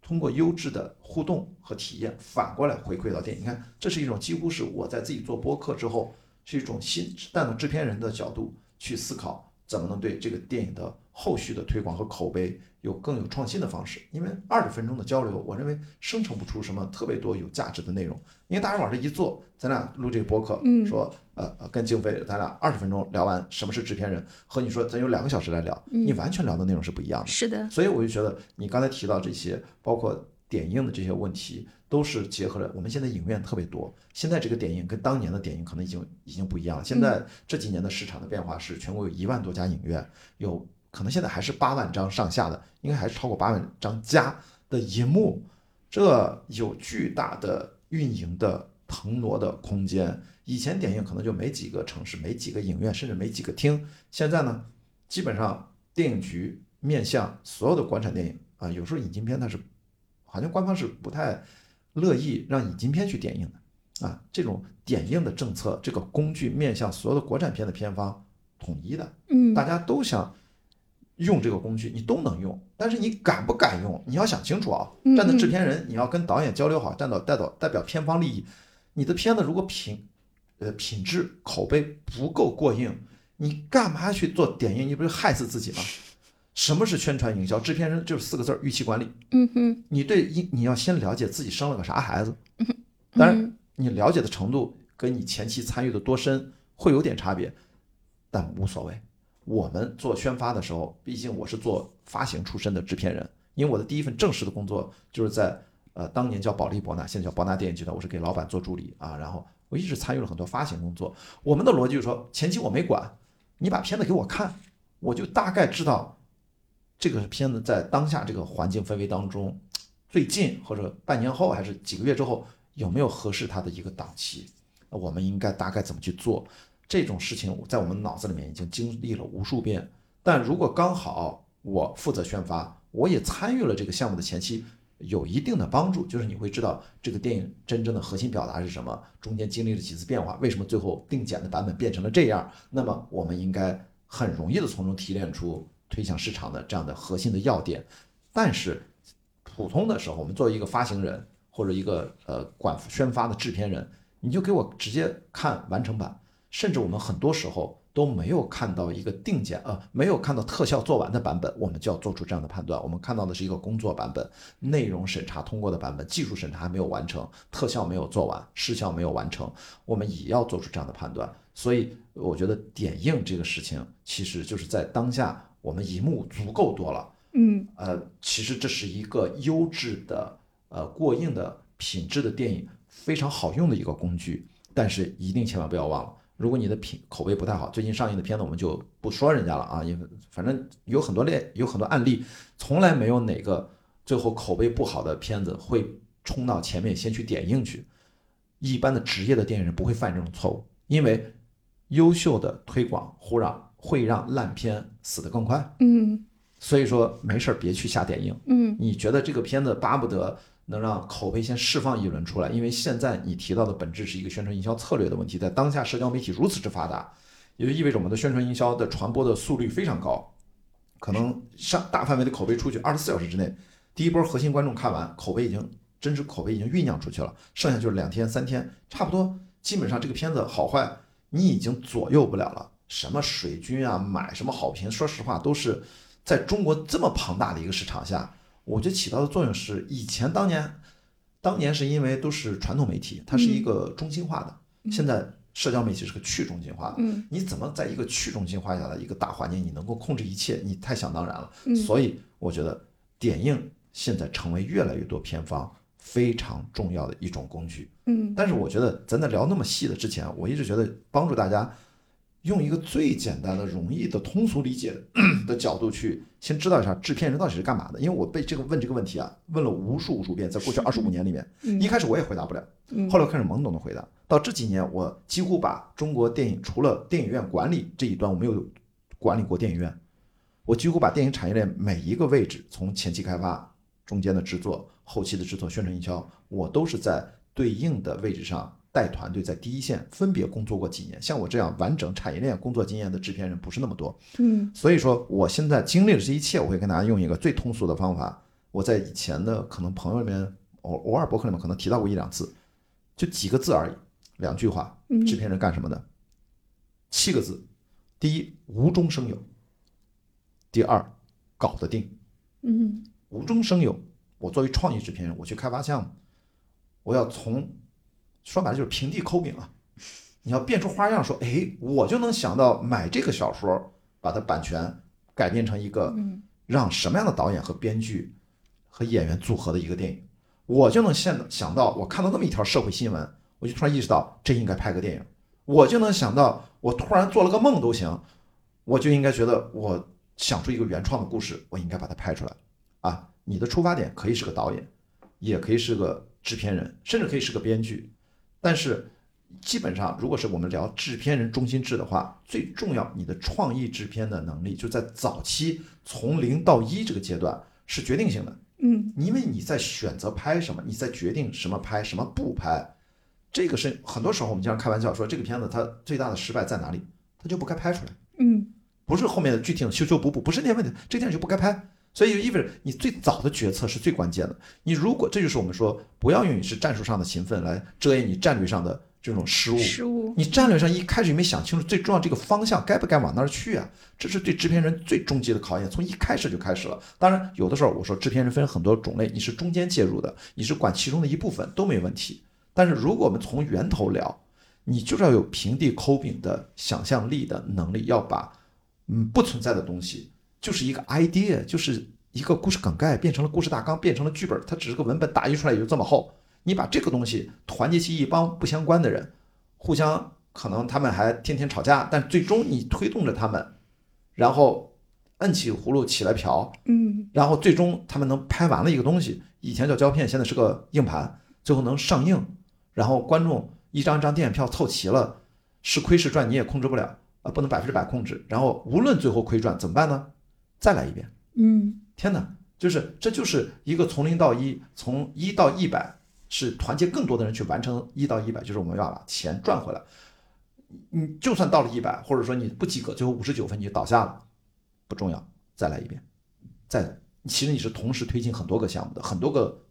通过优质的互动和体验，反过来回馈到电影。你看，这是一种几乎是我在自己做播客之后，是一种新但从制片人的角度去思考，怎么能对这个电影的后续的推广和口碑有更有创新的方式。因为二十分钟的交流，我认为生成不出什么特别多有价值的内容。因为大家往这一坐，咱俩录这个播客，嗯说呃呃跟经费，咱俩二十分钟聊完什么是制片人，和你说咱有两个小时来聊，你完全聊的内容是不一样的。是的，所以我就觉得你刚才提到这些，包括点映的这些问题，都是结合了我们现在影院特别多。现在这个点映跟当年的点映可能已经已经不一样了。现在这几年的市场的变化是，全国有一万多家影院，有可能现在还是八万张上下的，应该还是超过八万张加的银幕，这有巨大的运营的腾挪的空间。以前点映可能就没几个城市，没几个影院，甚至没几个厅。现在呢，基本上电影局面向所有的国产电影啊，有时候引进片它是好像官方是不太乐意让引进片去点映的啊。这种点映的政策，这个工具面向所有的国产片的片方统一的，嗯大家都想用这个工具，你都能用，但是你敢不敢用，你要想清楚啊。嗯站在制片人，你要跟导演交流好，站到代表代表片方利益。你的片子如果品呃品质口碑不够过硬，你干嘛去做点映？你不是害死自己吗？什么是宣传营销？制片人就是四个字儿：预期管理。嗯哼，你对一你要先了解自己生了个啥孩子，嗯当然嗯你了解的程度跟你前期参与的多深会有点差别，但无所谓。我们做宣发的时候，毕竟我是做发行出身的制片人，因为我的第一份正式的工作就是在呃当年叫保利博纳，现在叫博纳电影集团，我是给老板做助理啊，然后我一直参与了很多发行工作。我们的逻辑就是说，前期我没管，你把片子给我看，我就大概知道这个片子在当下这个环境氛围当中，最近或者半年后还是几个月之后有没有合适它的一个档期，那我们应该大概怎么去做？这种事情在我们脑子里面已经经历了无数遍，但如果刚好我负责宣发，我也参与了这个项目的前期，有一定的帮助，就是你会知道这个电影真正的核心表达是什么，中间经历了几次变化，为什么最后定剪的版本变成了这样，那么我们应该很容易的从中提炼出推向市场的这样的核心的要点。但是普通的时候，我们作为一个发行人或者一个呃管宣发的制片人，你就给我直接看完成版，甚至我们很多时候。都没有看到一个定检，呃，没有看到特效做完的版本，我们就要做出这样的判断。我们看到的是一个工作版本，内容审查通过的版本，技术审查还没有完成，特效没有做完，视效没有完成，我们也要做出这样的判断。所以，我觉得点映这个事情，其实就是在当下，我们荧幕足够多了，嗯，呃，其实这是一个优质的、呃过硬的品质的电影，非常好用的一个工具。但是一定千万不要忘了。如果你的品口碑不太好，最近上映的片子我们就不说人家了啊，因为反正有很多例，有很多案例，从来没有哪个最后口碑不好的片子会冲到前面先去点映去。一般的职业的电影人不会犯这种错误，因为优秀的推广会让会让烂片死得更快。嗯，所以说没事儿别去下点映。嗯，你觉得这个片子巴不得。能让口碑先释放一轮出来，因为现在你提到的本质是一个宣传营销策略的问题。在当下社交媒体如此之发达，也就意味着我们的宣传营销的传播的速率非常高，可能上大范围的口碑出去，二十四小时之内，第一波核心观众看完，口碑已经真实口碑已经酝酿出去了，剩下就是两天三天，差不多，基本上这个片子好坏你已经左右不了了。什么水军啊，买什么好评，说实话都是在中国这么庞大的一个市场下。我觉得起到的作用是，以前当年，当年是因为都是传统媒体，它是一个中心化的，现在社交媒体是个去中心化的。嗯，你怎么在一个去中心化下的一个大环境，你能够控制一切？你太想当然了。所以我觉得点映现在成为越来越多片方非常重要的一种工具。嗯，但是我觉得咱在聊那么细的之前，我一直觉得帮助大家。用一个最简单的、容易的、通俗理解 的角度去先知道一下制片人到底是干嘛的。因为我被这个问这个问题啊问了无数无数遍，在过去二十五年里面，一开始我也回答不了，后来我开始懵懂的回答。到这几年，我几乎把中国电影除了电影院管理这一端，我没有管理过电影院，我几乎把电影产业链每一个位置，从前期开发、中间的制作、后期的制作、宣传营销，我都是在对应的位置上。带团队在第一线分别工作过几年，像我这样完整产业链工作经验的制片人不是那么多。嗯，所以说我现在经历了这一切，我会跟大家用一个最通俗的方法。我在以前的可能朋友里面，偶偶尔博客里面可能提到过一两次，就几个字而已，两句话。制片人干什么的？七个字：第一，无中生有；第二，搞得定。嗯，无中生有。我作为创意制片人，我去开发项目，我要从。说白了就是平地抠饼啊！你要变出花样，说哎，我就能想到买这个小说，把它版权改编成一个让什么样的导演和编剧和演员组合的一个电影，我就能现想到，我看到那么一条社会新闻，我就突然意识到这应该拍个电影，我就能想到，我突然做了个梦都行，我就应该觉得我想出一个原创的故事，我应该把它拍出来啊！你的出发点可以是个导演，也可以是个制片人，甚至可以是个编剧。但是，基本上，如果是我们聊制片人中心制的话，最重要，你的创意制片的能力就在早期从零到一这个阶段是决定性的。嗯，因为你在选择拍什么，你在决定什么拍什么不拍，这个是很多时候我们经常开玩笑说，这个片子它最大的失败在哪里？它就不该拍出来。嗯，不是后面的具体的修修补补，不是那些问题，这电影就不该拍。所以就意味着你最早的决策是最关键的。你如果这就是我们说不要用你是战术上的勤奋来遮掩你战略上的这种失误。失误。你战略上一开始没想清楚，最重要这个方向该不该往那儿去啊？这是对制片人最终极的考验，从一开始就开始了。当然，有的时候我说制片人分很多种类，你是中间介入的，你是管其中的一部分都没问题。但是如果我们从源头聊，你就是要有平地抠饼的想象力的能力，要把嗯不存在的东西。就是一个 idea，就是一个故事梗概变成了故事大纲，变成了剧本，它只是个文本打印出来也就这么厚。你把这个东西团结起一帮不相关的人，互相可能他们还天天吵架，但最终你推动着他们，然后摁起葫芦起来瓢，嗯，然后最终他们能拍完了一个东西，以前叫胶片，现在是个硬盘，最后能上映，然后观众一张一张电影票凑齐了，是亏是赚你也控制不了。啊，不能百分之百控制。然后无论最后亏赚怎么办呢？再来一遍。嗯，天哪，就是这就是一个从零到一，从一到一百是团结更多的人去完成一到一百，就是我们要把钱赚回来。你就算到了一百，或者说你不及格，最后五十九分你就倒下了，不重要，再来一遍，再，其实你是同时推进很多个项目的，很多个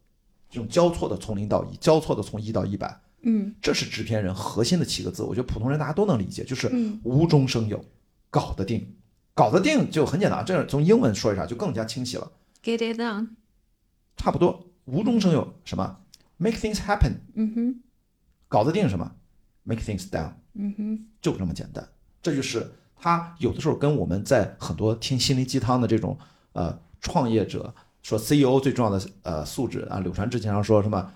这种交错的从零到一，交错的从一到一百，嗯，这是制片人核心的七个字，我觉得普通人大家都能理解，就是嗯无中生有，搞得定，搞得定就很简单，这样从英文说一下就更加清晰了，，get it done。差不多，无中生有什么，make things happen，嗯哼，搞得定什么，make things done。嗯哼，就这么简单。这就是他有的时候跟我们在很多听心灵鸡汤的这种呃创业者说 CEO 最重要的呃素质啊，柳传志经常说什么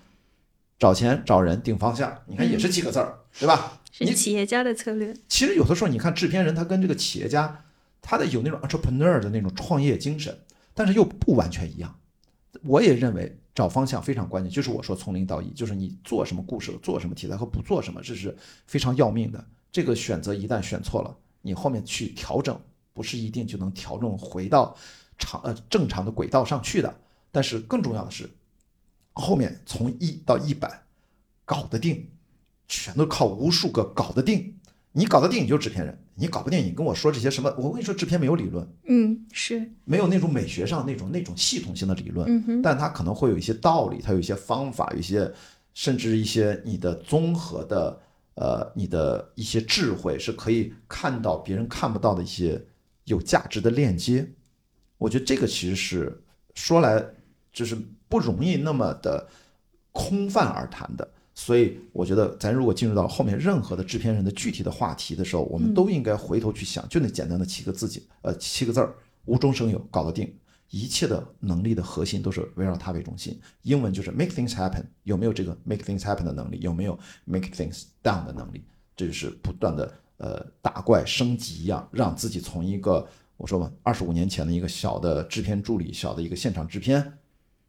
找钱找人定方向，你看也是几个字儿，对吧？是你企业家的策略。其实有的时候你看制片人他跟这个企业家，他的有那种 entrepreneur 的那种创业精神，但是又不完全一样。我也认为找方向非常关键，就是我说从零到一，就是你做什么故事、做什么题材和不做什么，这是非常要命的。这个选择一旦选错了，你后面去调整，不是一定就能调整回到常呃正常的轨道上去的。但是更重要的是，后面从一到一百搞得定，全都靠无数个搞得定。你搞的电影就是制片人，你搞不定你跟我说这些什么？我跟你说，制片没有理论，嗯，是，没有那种美学上那种那种系统性的理论，嗯哼，但它可能会有一些道理，它有一些方法，有一些甚至一些你的综合的呃你的一些智慧是可以看到别人看不到的一些有价值的链接。我觉得这个其实是说来就是不容易那么的空泛而谈的。所以我觉得，咱如果进入到后面任何的制片人的具体的话题的时候，我们都应该回头去想，就那简单的七个字己，呃，七个字儿，无中生有，搞得定。一切的能力的核心都是围绕它为中心。英文就是 make things happen，有没有这个 make things happen 的能力？有没有 make things done 的能力？这就是不断的呃打怪升级一样，让自己从一个我说吧，二十五年前的一个小的制片助理，小的一个现场制片，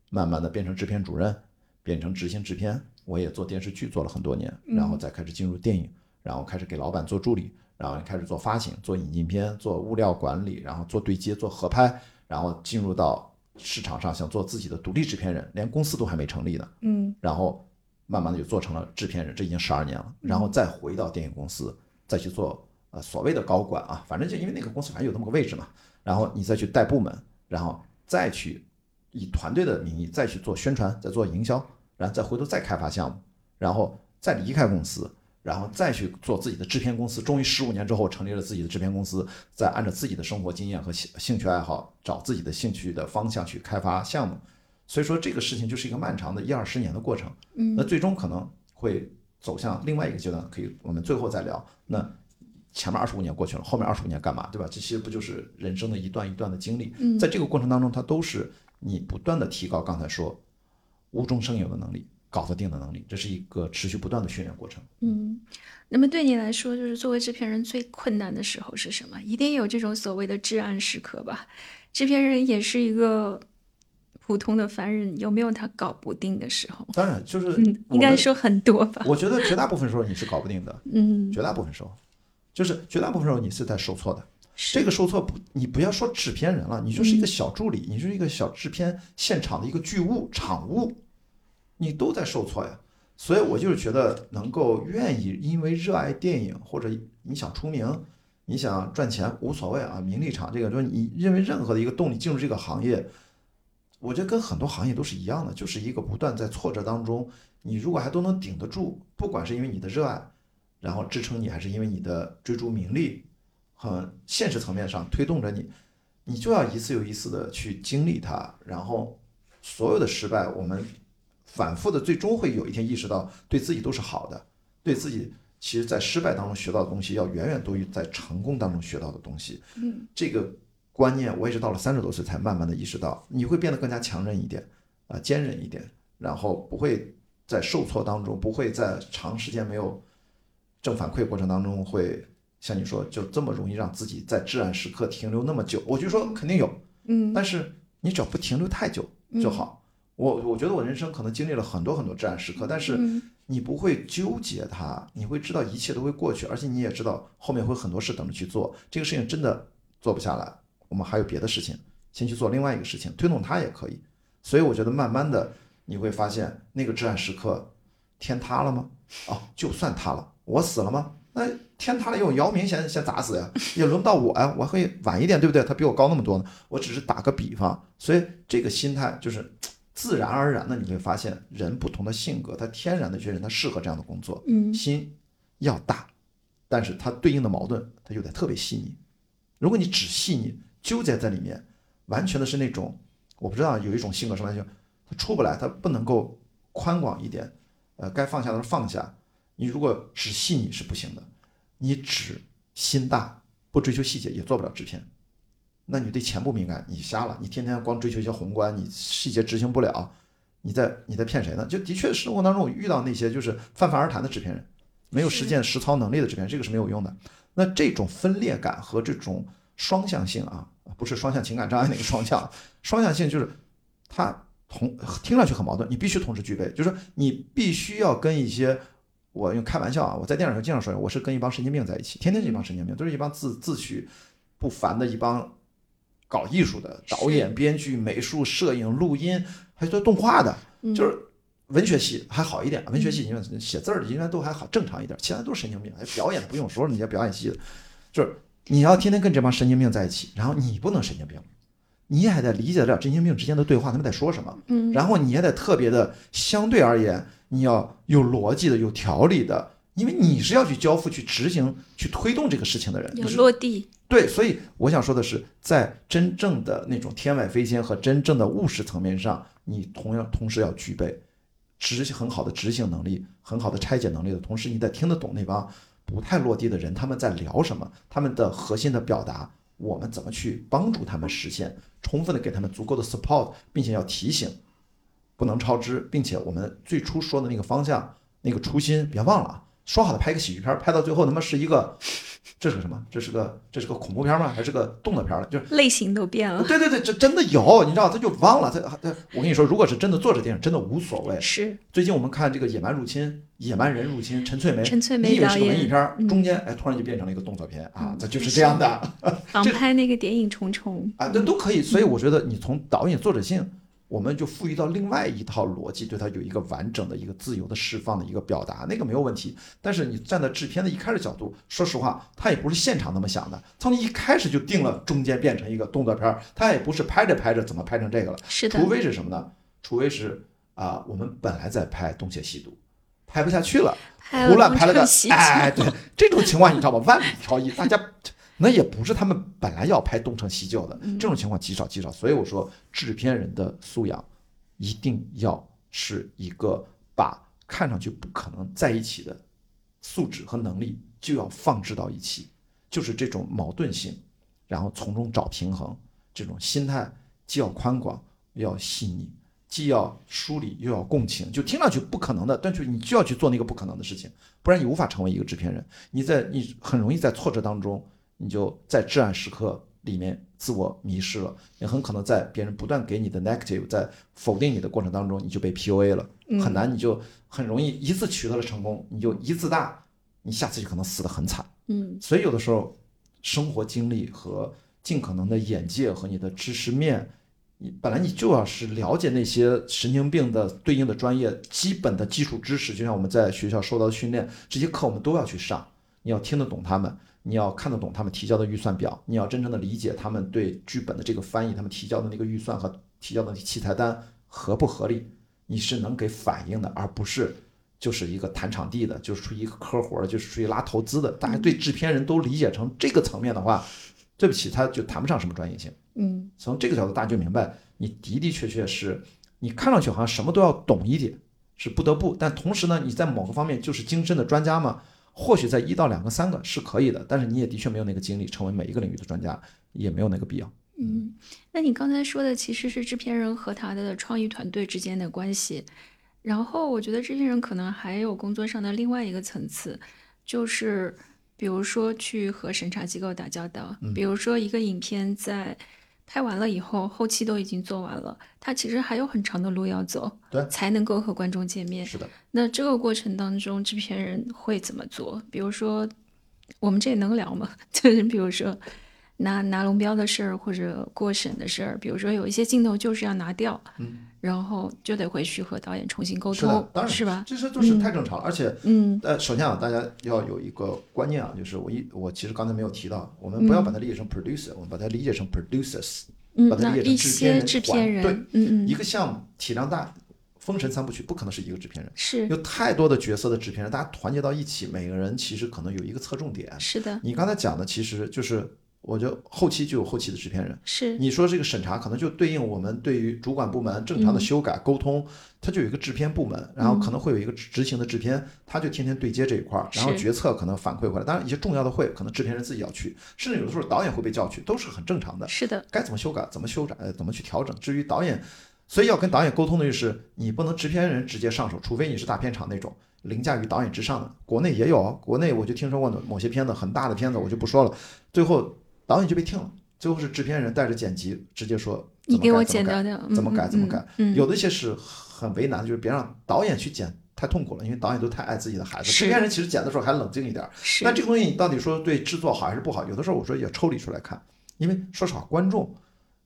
慢慢的变成制片主任，变成执行制片。我也做电视剧做了很多年，然后再开始进入电影，然后开始给老板做助理，然后开始做发行、做引进片、做物料管理，然后做对接、做合拍，然后进入到市场上想做自己的独立制片人，连公司都还没成立呢。嗯然后慢慢的就做成了制片人，这已经十二年了，然后再回到电影公司，再去做呃所谓的高管啊，反正就因为那个公司反正有那么个位置嘛，然后你再去带部门，然后再去以团队的名义再去做宣传，再做营销，然后再回头再开发项目，然后再离开公司。然后再去做自己的制片公司，终于十五年之后成立了自己的制片公司，再按照自己的生活经验和兴兴趣爱好，找自己的兴趣的方向去开发项目。所以说这个事情就是一个漫长的一二十年的过程。嗯那最终可能会走向另外一个阶段，可以我们最后再聊。那前面二十五年过去了，后面二十五年干嘛，对吧？这些不就是人生的一段一段的经历？嗯在这个过程当中，它都是你不断的提高刚才说无中生有的能力，搞得定的能力，这是一个持续不断的训练过程。嗯，那么对你来说，就是作为制片人最困难的时候是什么？一定有这种所谓的至暗时刻吧？制片人也是一个普通的凡人，有没有他搞不定的时候？当然，就是嗯，应该说很多吧。我觉得绝大部分时候你是搞不定的，嗯，绝大部分时候，就是绝大部分时候你是在受挫的。这个受挫不，你不要说制片人了，你就是一个小助理，你就是一个小制片现场的一个剧务、场务，你都在受挫呀。所以我就是觉得能够愿意因为热爱电影，或者你想出名，你想赚钱无所谓啊，名利场这个，就是你认为任何的一个动力进入这个行业，我觉得跟很多行业都是一样的，就是一个不断在挫折当中，你如果还都能顶得住，不管是因为你的热爱，然后支撑你，还是因为你的追逐名利。很现实层面上推动着你，你就要一次又一次的去经历它，然后所有的失败，我们反复的，最终会有一天意识到，对自己都是好的，对自己其实在失败当中学到的东西，要远远多于在成功当中学到的东西。嗯，这个观念我也是到了三十多岁才慢慢的意识到，你会变得更加强韧一点，啊、坚韧一点，然后不会在受挫当中，不会在长时间没有正反馈过程当中会。像你说，就这么容易让自己在至暗时刻停留那么久？我就说肯定有，嗯但是你只要不停留太久就好。我我觉得我人生可能经历了很多很多至暗时刻，但是你不会纠结它，你会知道一切都会过去，而且你也知道后面会很多事等着去做。这个事情真的做不下来，我们还有别的事情，先去做另外一个事情，推动它也可以。所以我觉得慢慢的你会发现，那个至暗时刻，天塌了吗？哦，就算塌了，我死了吗？那天塌了，用姚明先先砸死呀，也轮不到我呀，我会晚一点，对不对？他比我高那么多呢，我只是打个比方。所以这个心态就是自然而然的，你会发现人不同的性格，他天然的觉得他适合这样的工作，嗯，心要大，但是它对应的矛盾，它又得特别细腻。如果你只细腻纠结在里面，完全的是那种我不知道有一种性格什么就他出不来，他不能够宽广一点，呃，该放下的放下。你如果只细腻是不行的，你只心大不追求细节也做不了制片。那你对钱不敏感，你瞎了。你天天光追求一些宏观，你细节执行不了，你在你在骗谁呢？就的确生活当中我遇到那些就是泛泛而谈的制片人，没有实践实操能力的制片人，这个是没有用的。那这种分裂感和这种双向性啊，不是双向情感障碍那个双向，双向性就是它同听上去很矛盾，你必须同时具备，就是说你必须要跟一些。我用开玩笑啊，我在电影上经常说，我是跟一帮神经病在一起，天天这帮神经病，都是一帮自自诩不凡的一帮搞艺术的导演、编剧、美术、摄影、录音，还做动画的，就是文学系还好一点，文学系因为写字儿的应该都还好，正常一点，其他都是神经病。表演不用说了，那些表演系的，就是你要天天跟这帮神经病在一起，然后你不能神经病，你也还得理解得了神经病之间的对话，他们在说什么，嗯，然后你也得特别的相对而言。你要有逻辑的、有条理的，因为你是要去交付、去执行、去推动这个事情的人，有落地。对，所以我想说的是，在真正的那种天外飞仙和真正的务实层面上，你同样同时要具备执行很好的执行能力、很好的拆解能力的同时，你得听得懂那帮不太落地的人他们在聊什么，他们的核心的表达，我们怎么去帮助他们实现，充分的给他们足够的 support，并且要提醒。不能超支，并且我们最初说的那个方向、那个初心，别忘了啊！说好的拍个喜剧片，拍到最后他妈是一个，这是个什么？这是个这是个恐怖片吗？还是个动作片了？就是类型都变了。对对对，这真的有，你知道，他就忘了他他。我跟你说，如果是真的做这电影，真的无所谓。是。最近我们看这个《野蛮入侵》《野蛮人入侵》，陈翠梅，陈翠梅你以为是个文艺片，中间哎突然就变成了一个动作片啊！这就是这样的。仿拍那个《谍影重重》啊，这都可以。所以我觉得你从导演作者性。我们就赋予到另外一套逻辑，对它有一个完整的一个自由的释放的一个表达，那个没有问题。但是你站在制片的一开始角度，说实话，他也不是现场那么想的，从一开始就定了中间变成一个动作片儿，他也不是拍着拍着怎么拍成这个了。是的。除非是什么呢？除非是啊，我们本来在拍《东邪西毒》，拍不下去了，胡乱拍了个哎，对，这种情况你知道吗？万里挑一，大家。那也不是他们本来要拍东成西就的，这种情况极少极少。所以我说，制片人的素养一定要是一个把看上去不可能在一起的素质和能力就要放置到一起，就是这种矛盾性，然后从中找平衡。这种心态既要宽广又要细腻，既要梳理又要共情，就听上去不可能的，但是你就要去做那个不可能的事情，不然你无法成为一个制片人。你在你很容易在挫折当中。你就在至暗时刻里面自我迷失了，也很可能在别人不断给你的 negative，在否定你的过程当中，你就被 PUA 了，很难，你就很容易一次取得了成功，你就一次大，你下次就可能死得很惨。嗯，所以有的时候，生活经历和尽可能的眼界和你的知识面，你本来你就要是了解那些神经病的对应的专业基本的基础知识，就像我们在学校受到的训练，这些课我们都要去上，你要听得懂他们。你要看得懂他们提交的预算表，你要真正的理解他们对剧本的这个翻译，他们提交的那个预算和提交的器材单合不合理，你是能给反应的，而不是就是一个谈场地的，就是出于一个科活的，就是出于拉投资的。大家对制片人都理解成这个层面的话，对不起，他就谈不上什么专业性。嗯，从这个角度，大家就明白，你的的确确是你看上去好像什么都要懂一点，是不得不，但同时呢，你在某个方面就是精深的专家嘛。或许在一到两个、三个是可以的，但是你也的确没有那个精力成为每一个领域的专家，也没有那个必要。嗯，那你刚才说的其实是制片人和他的创意团队之间的关系，然后我觉得制片人可能还有工作上的另外一个层次，就是比如说去和审查机构打交道，比如说一个影片在。拍完了以后，后期都已经做完了，他其实还有很长的路要走，对，才能够和观众见面。是的。那这个过程当中，制片人会怎么做？比如说，我们这也能聊吗？就是比如说。拿拿龙标的事儿或者过审的事儿，比如说有一些镜头就是要拿掉，嗯，然后就得回去和导演重新沟通，当然是吧？这些都是太正常了，而且，嗯，呃，首先啊，大家要有一个观念啊，就是我一我其实刚才没有提到，我们不要把它理解成 producer，我们把它理解成 producers，把它理解成制片人团队，嗯嗯，一个项目体量大，《封神三部曲》不可能是一个制片人，是有太多的角色的制片人，大家团结到一起，每个人其实可能有一个侧重点，是的。你刚才讲的其实就是。我觉得后期就有后期的制片人，是你说这个审查可能就对应我们对于主管部门正常的修改沟通，它就有一个制片部门，然后可能会有一个执行的制片，他就天天对接这一块儿，然后决策可能反馈回来。当然一些重要的会，可能制片人自己要去，甚至有的时候导演会被叫去，都是很正常的。是的，该怎么修改怎么修改，怎么去调整。至于导演，所以要跟导演沟通的就是，你不能制片人直接上手，除非你是大片场那种凌驾于导演之上的。国内也有，国内我就听说过某些片子很大的片子，我就不说了，最后。导演就被听了，最后是制片人带着剪辑直接说：“你给我剪掉掉，怎么改怎么改。”有的一些是很为难的，就是别让导演去剪，太痛苦了，因为导演都太爱自己的孩子。制片人其实剪的时候还冷静一点。那这个东西你到底说对制作好还是不好？有的时候我说也抽离出来看，因为说实话，观众，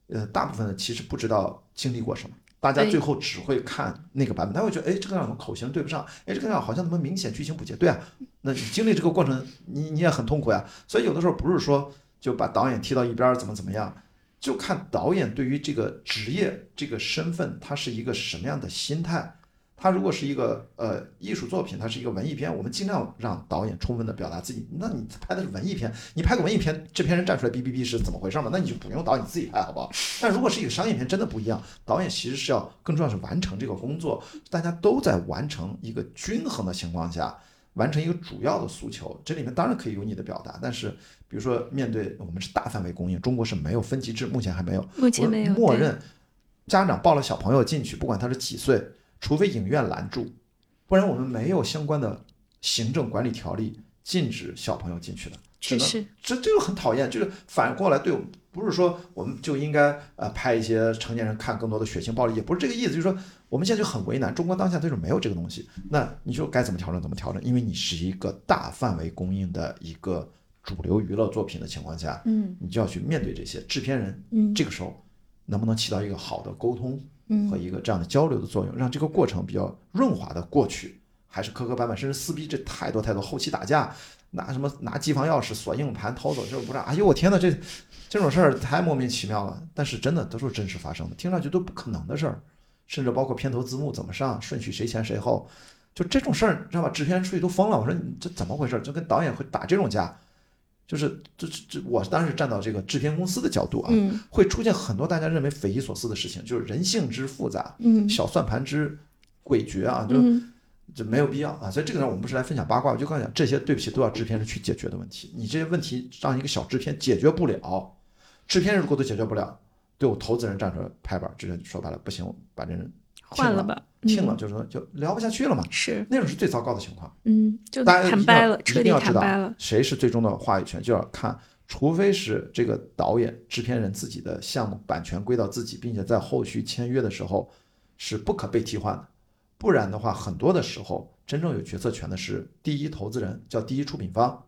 呃，大部分其实不知道经历过什么，大家最后只会看那个版本，他会觉得，哎，这个怎么口型对不上？哎，这个样好像怎么明显剧情不接？对啊，那你经历这个过程，你你也很痛苦呀。所以有的时候不是说。就把导演踢到一边，怎么怎么样？就看导演对于这个职业、这个身份，他是一个什么样的心态。他如果是一个呃艺术作品，他是一个文艺片，我们尽量让导演充分的表达自己。那你拍的是文艺片，你拍个文艺片，制片人站出来哔哔哔是怎么回事嘛？那你就不用导演自己拍，好不好？但如果是一个商业片，真的不一样。导演其实是要更重要是完成这个工作，大家都在完成一个均衡的情况下。完成一个主要的诉求，这里面当然可以有你的表达，但是比如说面对我们是大范围供应，中国是没有分级制，目前还没有，目前没有，默认家长抱了小朋友进去，不管他是几岁，除非影院拦住，不然我们没有相关的行政管理条例禁止小朋友进去的。确实，这这就很讨厌，就是反过来对我们，不是说我们就应该呃拍一些成年人看更多的血腥暴力，也不是这个意思，就是说我们现在就很为难，中国当下就是没有这个东西，那你就该怎么调整怎么调整？因为你是一个大范围供应的一个主流娱乐作品的情况下，嗯，你就要去面对这些制片人，嗯，这个时候能不能起到一个好的沟通和一个这样的交流的作用，让这个过程比较润滑的过去，还是磕磕绊绊，甚至撕逼，这太多太多，后期打架。拿什么拿机房钥匙锁硬盘偷走就是不让，哎呦我天呐，这这种事儿太莫名其妙了。但是真的都是真实发生的，听上去都不可能的事儿，甚至包括片头字幕怎么上，顺序谁前谁后，就这种事儿，知道吧？制片人出去都疯了。我说你这怎么回事？就跟导演会打这种架，就是这这这我当时站到这个制片公司的角度啊，会出现很多大家认为匪夷所思的事情，就是人性之复杂，小算盘之诡谲啊，就。就没有必要啊，所以这个呢，我们不是来分享八卦，我就告诉你讲，这些对不起都要制片人去解决的问题。你这些问题让一个小制片解决不了，制片人如果都解决不了，对我投资人站出来拍板，直接说白了不行，把这人换了吧，听了就是说就聊不下去了嘛。是那种是最糟糕的情况。嗯，就坦白了，一定要知道谁是最终的话语权，就要看，除非是这个导演、制片人自己的项目版权归到自己，并且在后续签约的时候是不可被替换的。不然的话，很多的时候，真正有决策权的是第一投资人，叫第一出品方，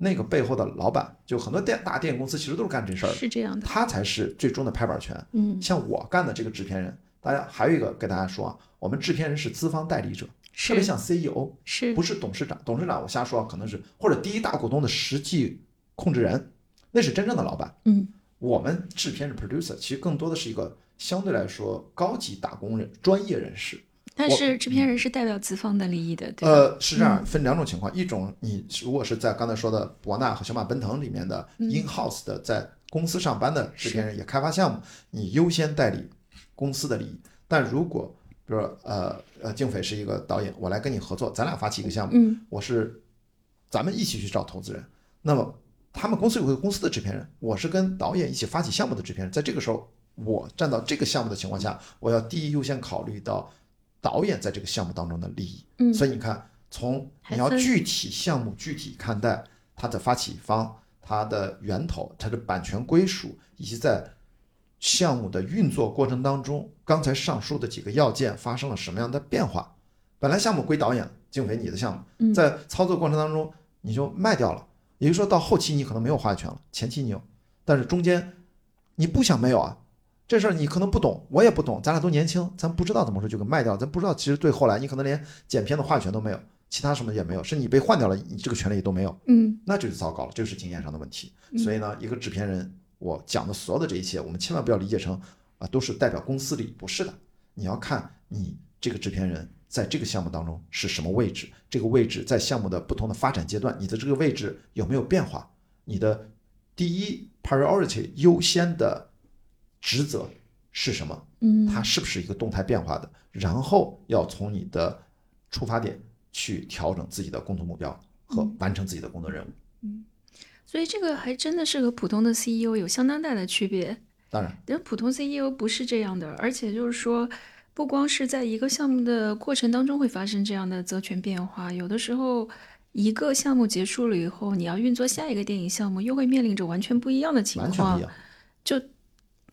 那个背后的老板，就很多电大电影公司其实都是干这事儿，是这样的，他才是最终的拍板权。嗯，像我干的这个制片人，大家还有一个给大家说啊，我们制片人是资方代理者，特别像 CEO，是不是董事长？董事长我瞎说，可能是或者第一大股东的实际控制人，那是真正的老板。嗯，我们制片人 producer 其实更多的是一个相对来说高级打工人、专业人士。但是制片人是代表资方的利益的，对呃，是这样，分两种情况，一种你如果是在刚才说的博纳和小马奔腾里面的 in house 的，在公司上班的制片人也开发项目，你优先代理公司的利益。但如果比如说呃呃，静斐是一个导演，我来跟你合作，咱俩发起一个项目，我是咱们一起去找投资人，那么他们公司有个公司的制片人，我是跟导演一起发起项目的制片人，在这个时候，我站到这个项目的情况下，我要第一优先考虑到。导演在这个项目当中的利益，嗯，所以你看，从你要具体项目具体看待它的发起方、它的源头、它的版权归属，以及在项目的运作过程当中，刚才上述的几个要件发生了什么样的变化？本来项目归导演经纬你的项目，在操作过程当中你就卖掉了，也就是说到后期你可能没有话语权了，前期你有，但是中间你不想没有啊？这事儿你可能不懂，我也不懂，咱俩都年轻，咱不知道怎么说就给卖掉，咱不知道其实对后来你可能连剪片的话语权都没有，其他什么也没有，是你被换掉了，你这个权利都没有，嗯，那就是糟糕了，这就是经验上的问题。所以呢，一个制片人，我讲的所有的这一切，我们千万不要理解成啊都是代表公司利，不是的，你要看你这个制片人。在这个项目当中是什么位置？这个位置在项目的不同的发展阶段，你的这个位置有没有变化？你的第一 priority 优先的职责是什么？嗯，它是不是一个动态变化的？然后要从你的出发点去调整自己的工作目标和完成自己的工作任务。嗯，所以这个还真的是和普通的 CEO 有相当大的区别。当然，人普通 CEO 不是这样的，而且就是说。不光是在一个项目的过程当中会发生这样的责权变化，有的时候一个项目结束了以后，你要运作下一个电影项目，又会面临着完全不一样的情况。就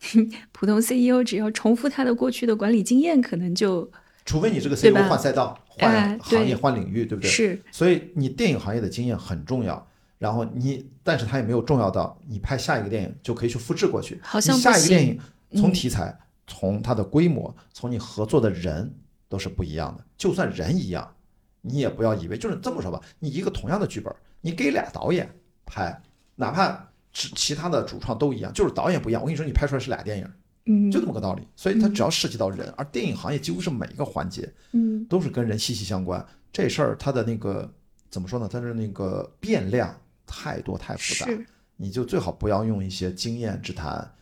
普通 CEO 只要重复他的过去的管理经验，可能就除非你这个 CEO 换赛道、换行业、换领域，对不对？是。所以你电影行业的经验很重要，然后你，但是它也没有重要到你拍下一个电影就可以去复制过去。好像下一个电影从题材。从它的规模，从你合作的人都是不一样的。就算人一样，你也不要以为就是这么说吧。你一个同样的剧本，你给俩导演拍，哪怕是其他的主创都一样，就是导演不一样。我跟你说，你拍出来是俩电影，嗯，就这么个道理。所以它只要涉及到人，而电影行业几乎是每一个环节，嗯，都是跟人息息相关。这事儿它的那个怎么说呢？它是那个变量太多太复杂，你就最好不要用一些经验之谈。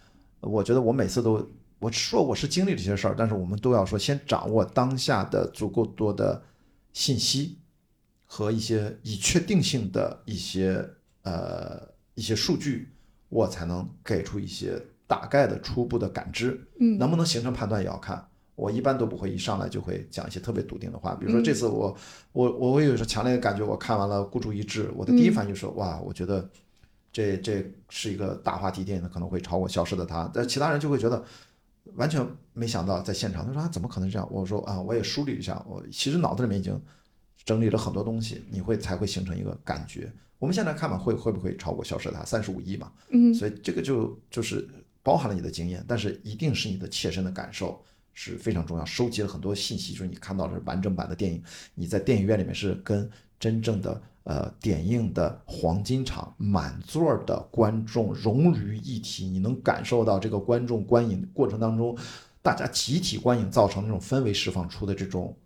我觉得我每次都。我说我是经历这些事儿，但是我们都要说，先掌握当下的足够多的信息和一些已确定性的一些呃一些数据，我才能给出一些大概的初步的感知。嗯，能不能形成判断也要看。我一般都不会一上来就会讲一些特别笃定的话。比如说这次我我我我有时候强烈的感觉，我看完了《孤注一掷》，我的第一反应就是哇，我觉得这这是一个大话题电影，可能会超过《消失的他》，但其他人就会觉得。完全没想到在现场，他说啊，怎么可能这样？我说啊，我也梳理一下，我其实脑子里面已经整理了很多东西，你会才会形成一个感觉。我们现在看嘛，会会不会超过消失的三十五亿嘛？嗯，所以这个就就是包含了你的经验，但是一定是你的切身的感受是非常重要。收集了很多信息，就是你看到的是完整版的电影，你在电影院里面是跟真正的。呃，点映的黄金场，满座的观众融于一体，你能感受到这个观众观影过程当中，大家集体观影造成那种氛围释放出的这种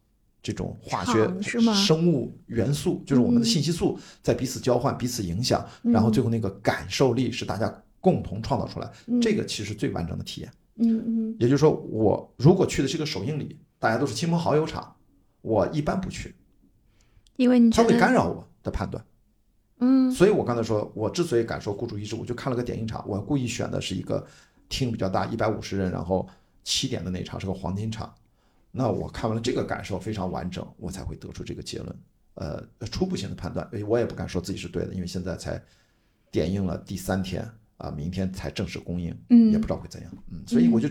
这种化学生物元素，就是我们的信息素在彼此交换、彼此影响，然后最后那个感受力是大家共同创造出来，这个其实最完整的体验。嗯嗯，也就是说，我如果去的是个首映礼，大家都是亲朋好友场，我一般不去，因为你他会干扰我。的判断，嗯，所以我刚才说，我之所以敢说孤注一掷，我就看了个点映场，我故意选的是一个厅比较大，一百五十人，然后七点的那场是个黄金场，那我看完了这个感受非常完整，我才会得出这个结论，呃，初步性的判断，我也不敢说自己是对的，因为现在才点映了第三天啊，明天才正式公映，嗯，也不知道会怎样，嗯，所以我就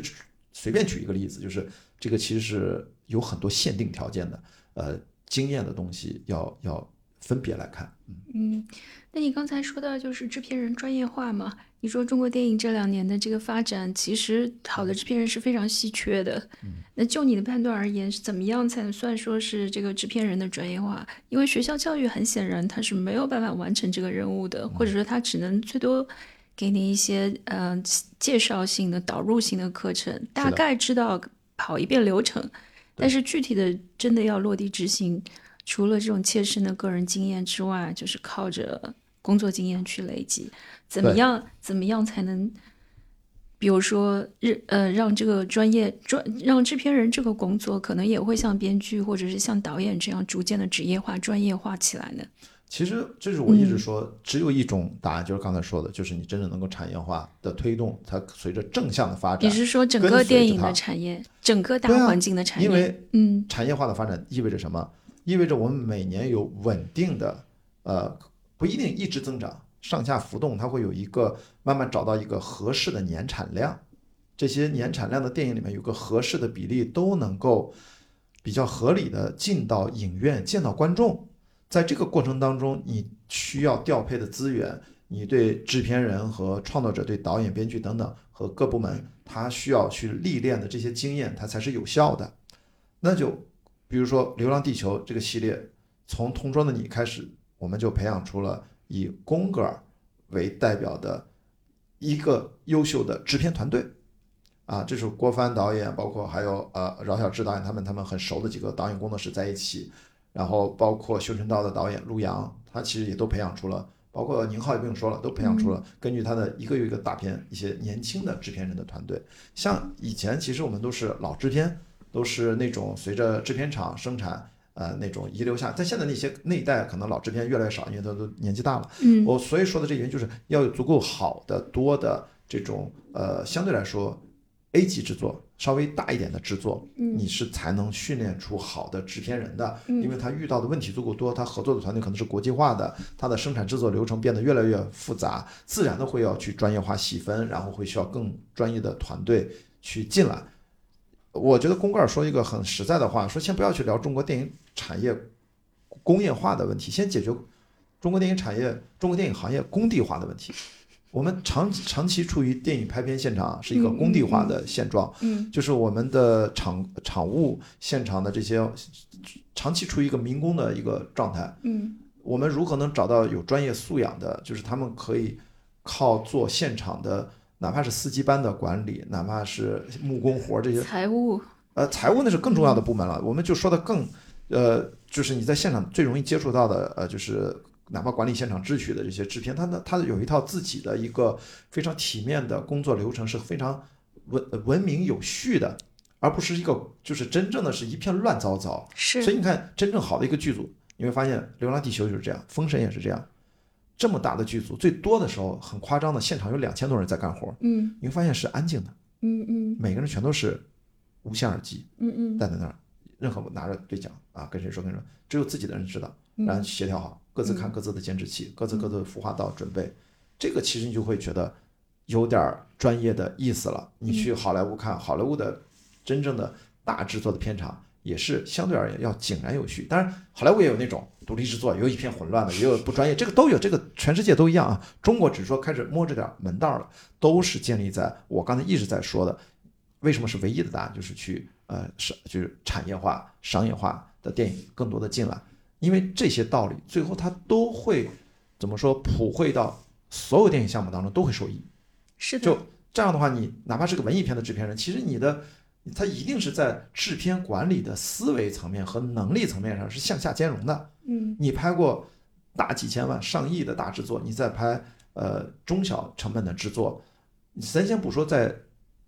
随便举一个例子，就是这个其实是有很多限定条件的，呃，经验的东西要要。分别来看，嗯，那你刚才说到就是制片人专业化嘛？你说中国电影这两年的这个发展，其实好的制片人是非常稀缺的。那就你的判断而言，是怎么样才能算说是这个制片人的专业化？因为学校教育很显然他是没有办法完成这个任务的，或者说他只能最多给你一些呃介绍性的、导入性的课程，大概知道跑一遍流程，但是具体的真的要落地执行。除了这种切身的个人经验之外，就是靠着工作经验去累积。怎么样？怎么样才能，比如说，日呃，让这个专业专让制片人这个工作，可能也会像编剧或者是像导演这样逐渐的职业化、专业化起来呢？其实，这是我一直说，只有一种答案，就是刚才说的，就是你真正能够产业化的推动，它随着正向的发展。你是说整个电影的产业，整个大环境的产业？因为嗯，产业化的发展意味着什么？意味着我们每年有稳定的，呃，不一定一直增长，上下浮动，它会有一个慢慢找到一个合适的年产量，这些年产量的电影里面有个合适的比例，都能够比较合理的进到影院见到观众。在这个过程当中，你需要调配的资源，你对制片人和创作者、对导演、编剧等等和各部门，他需要去历练的这些经验，它才是有效的。那就比如说《流浪地球》这个系列，从《同桌的你》开始，我们就培养出了以宫格尔为代表的一个优秀的制片团队。啊，这是郭帆导演，包括还有呃饶晓志导演，他们他们很熟的几个导演工作室在一起。然后包括《修成道》的导演陆阳，他其实也都培养出了，包括宁浩也不用说了，都培养出了根据他的一个又一个大片一些年轻的制片人的团队。像以前其实我们都是老制片，都是那种随着制片厂生产呃那种遗留下，但现在那些那一代可能老制片越来越少，因为他都年纪大了。嗯，我所以说的这原因就是要有足够好的多的这种呃相对来说 A 级制作。稍微大一点的制作，你是才能训练出好的制片人的，因为他遇到的问题足够多，他合作的团队可能是国际化的，他的生产制作流程变得越来越复杂，自然的会要去专业化细分，然后会需要更专业的团队去进来。我觉得宫格尔说一个很实在的话，说先不要去聊中国电影产业工业化的问题，先解决中国电影产业、中国电影行业工地化的问题。我们长长期处于电影拍片现场是一个工地化的现状，嗯，就是我们的场场务现场的这些长期处于一个民工的一个状态，嗯，我们如何能找到有专业素养的，就是他们可以靠做现场的，哪怕是司机班的管理，哪怕是木工活这些财务，呃，财务那是更重要的部门了，我们就说的更，呃，就是你在现场最容易接触到的，呃，就是。哪怕管理现场秩序的这些制片，他呢，他有一套自己的一个非常体面的工作流程，是非常文文明有序的，而不是一个就是真正的是一片乱糟糟。是。所以你看，真正好的一个剧组，你会发现《流浪地球》就是这样，《封神》也是这样，这么大的剧组，最多的时候很夸张的，现场有两千多人在干活。嗯。你会发现是安静的。嗯嗯。每个人全都是无线耳机。嗯嗯。戴在那儿，任何拿着对讲啊，跟谁说跟谁说，只有自己的人知道，然后协调好。各自看各自的监制器，各自各自孵化道准备，这个其实你就会觉得有点专业的意思了。你去好莱坞看，好莱坞的真正的大制作的片场也是相对而言要井然有序。当然，好莱坞也有那种独立制作，有一片混乱的，也有不专业，这个都有，这个全世界都一样啊。中国只是说开始摸着点门道了，都是建立在我刚才一直在说的，为什么是唯一的答案，就是去呃是就是产业化、商业化的电影更多的进来。因为这些道理，最后它都会怎么说普惠到所有电影项目当中都会受益。是的，就这样的话，你哪怕是个文艺片的制片人，其实你的他一定是在制片管理的思维层面和能力层面上是向下兼容的。嗯，你拍过大几千万、上亿的大制作，你再拍呃中小成本的制作，咱先不说在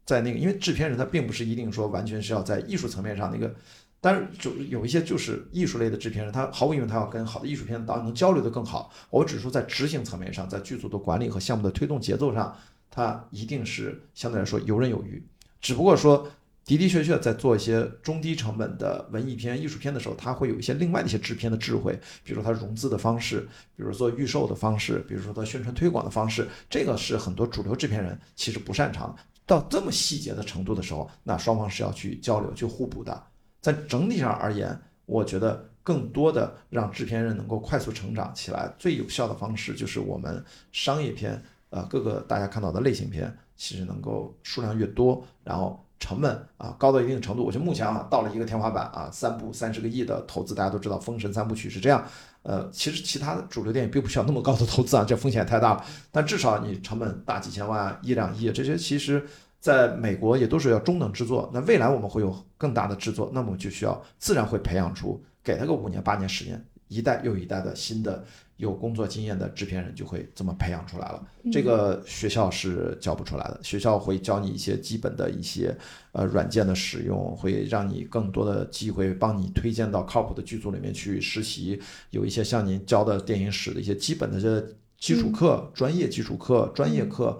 在那个，因为制片人他并不是一定说完全是要在艺术层面上那个。但是就有一些就是艺术类的制片人，他毫无疑问他要跟好的艺术片导演能交流的更好。我只是说在执行层面上，在剧组的管理和项目的推动节奏上，他一定是相对来说游刃有余。只不过说的的确确在做一些中低成本的文艺片、艺术片的时候，他会有一些另外的一些制片的智慧，比如说他融资的方式，比如说做预售的方式，比如说他宣传推广的方式，这个是很多主流制片人其实不擅长。到这么细节的程度的时候，那双方是要去交流、去互补的。在整体上而言，我觉得更多的让制片人能够快速成长起来，最有效的方式就是我们商业片，呃，各个大家看到的类型片，其实能够数量越多，然后成本啊高到一定程度，我觉得目前啊到了一个天花板啊，三部三十个亿的投资，大家都知道《封神三部曲》是这样，呃，其实其他的主流电影并不需要那么高的投资啊，这风险太大了，但至少你成本大几千万、一两亿，这些其实。在美国也都是要中等制作，那未来我们会有更大的制作，那么就需要自然会培养出，给他个五年、八年、十年，一代又一代的新的有工作经验的制片人就会这么培养出来了。这个学校是教不出来的，学校会教你一些基本的一些呃软件的使用，会让你更多的机会帮你推荐到靠谱的剧组里面去实习，有一些像您教的电影史的一些基本的这基础课、专业基础课、专业课。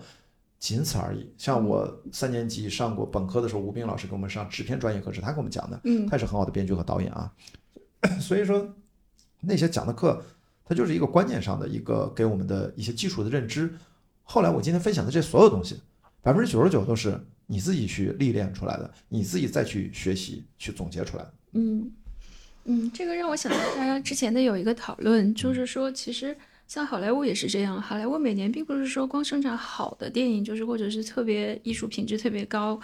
仅此而已。像我三年级上过本科的时候，吴斌老师给我们上制片专业课是他给我们讲的。嗯，他也是很好的编剧和导演啊。所以说，那些讲的课，它就是一个观念上的一个给我们的一些基础的认知。后来我今天分享的这所有东西，百分之九十九都是你自己去历练出来的，你自己再去学习去总结出来的。嗯嗯，这个让我想到大家之前的有一个讨论，就是说其实。像好莱坞也是这样，好莱坞每年并不是说光生产好的电影，就是或者是特别艺术品质特别高，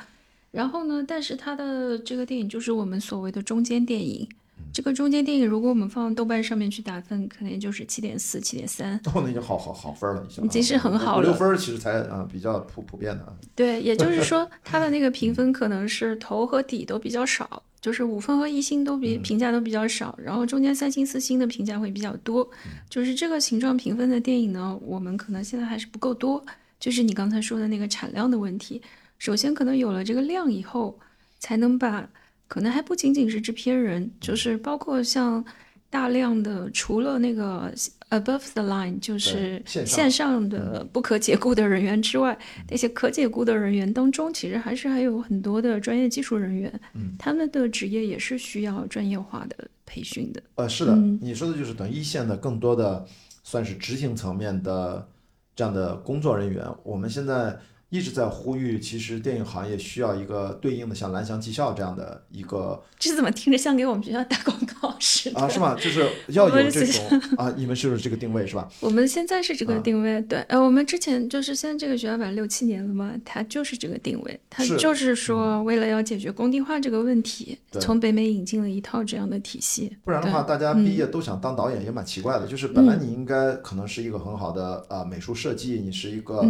然后呢，但是它的这个电影就是我们所谓的中间电影。这个中间电影，如果我们放豆瓣上面去打分，可能就是七点四、七点三。哦，那已经好好好分了，已经是很好了。六分其实才啊比较普普遍的。对，也就是说，它的那个评分可能是头和底都比较少。就是五分和一星都比评价都比较少，然后中间三星四星的评价会比较多。就是这个形状评分的电影呢，我们可能现在还是不够多。就是你刚才说的那个产量的问题，首先可能有了这个量以后，才能把可能还不仅仅是制片人，就是包括像。大量的除了那个 above the line 就是线上的不可解雇的人员之外，那些可解雇的人员当中，其实还是还有很多的专业技术人员，他们的职业也是需要专业化的培训的。呃，是的，你说的就是等一线的更多的算是执行层面的这样的工作人员，我们现在。一直在呼吁，其实电影行业需要一个对应的像蓝翔技校这样的一个。这怎么听着像给我们学校打广告似的？啊，是吗？就是 要有这种啊，你们是不是这个定位是吧？我们现在是这个定位，对。呃，我们之前就是现在这个学校反正六七年了嘛，它就是这个定位，它就是说为了要解决工地化这个问题，从北美引进了一套这样的体系。不然的话，大家毕业都想当导演也蛮奇怪的。就是本来你应该可能是一个很好的啊美术设计，你是一个。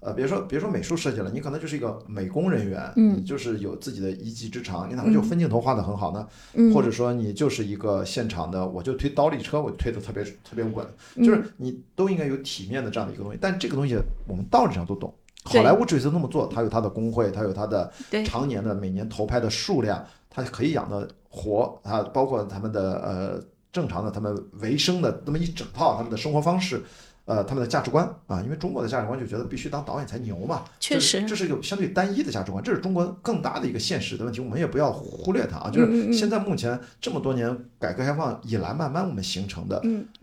呃，别说别说美术设计了，你可能就是一个美工人员，你就是有自己的一技之长，你哪怕就分镜头画的很好呢，或者说你就是一个现场的，我就推倒立车，我就推的特别特别稳，就是你都应该有体面的这样的一个东西。但这个东西我们道理上都懂，好莱坞之所以那么做，它有它的工会，它有它的常年的每年投拍的数量，它可以养的活，它包括他们的呃正常的他们维生的那么一整套他们的生活方式。呃，他们的价值观啊，因为中国的价值观就觉得必须当导演才牛嘛，确实，这是一个相对单一的价值观，这是中国更大的一个现实的问题，我们也不要忽略它啊。就是现在目前这么多年改革开放以来，慢慢我们形成的，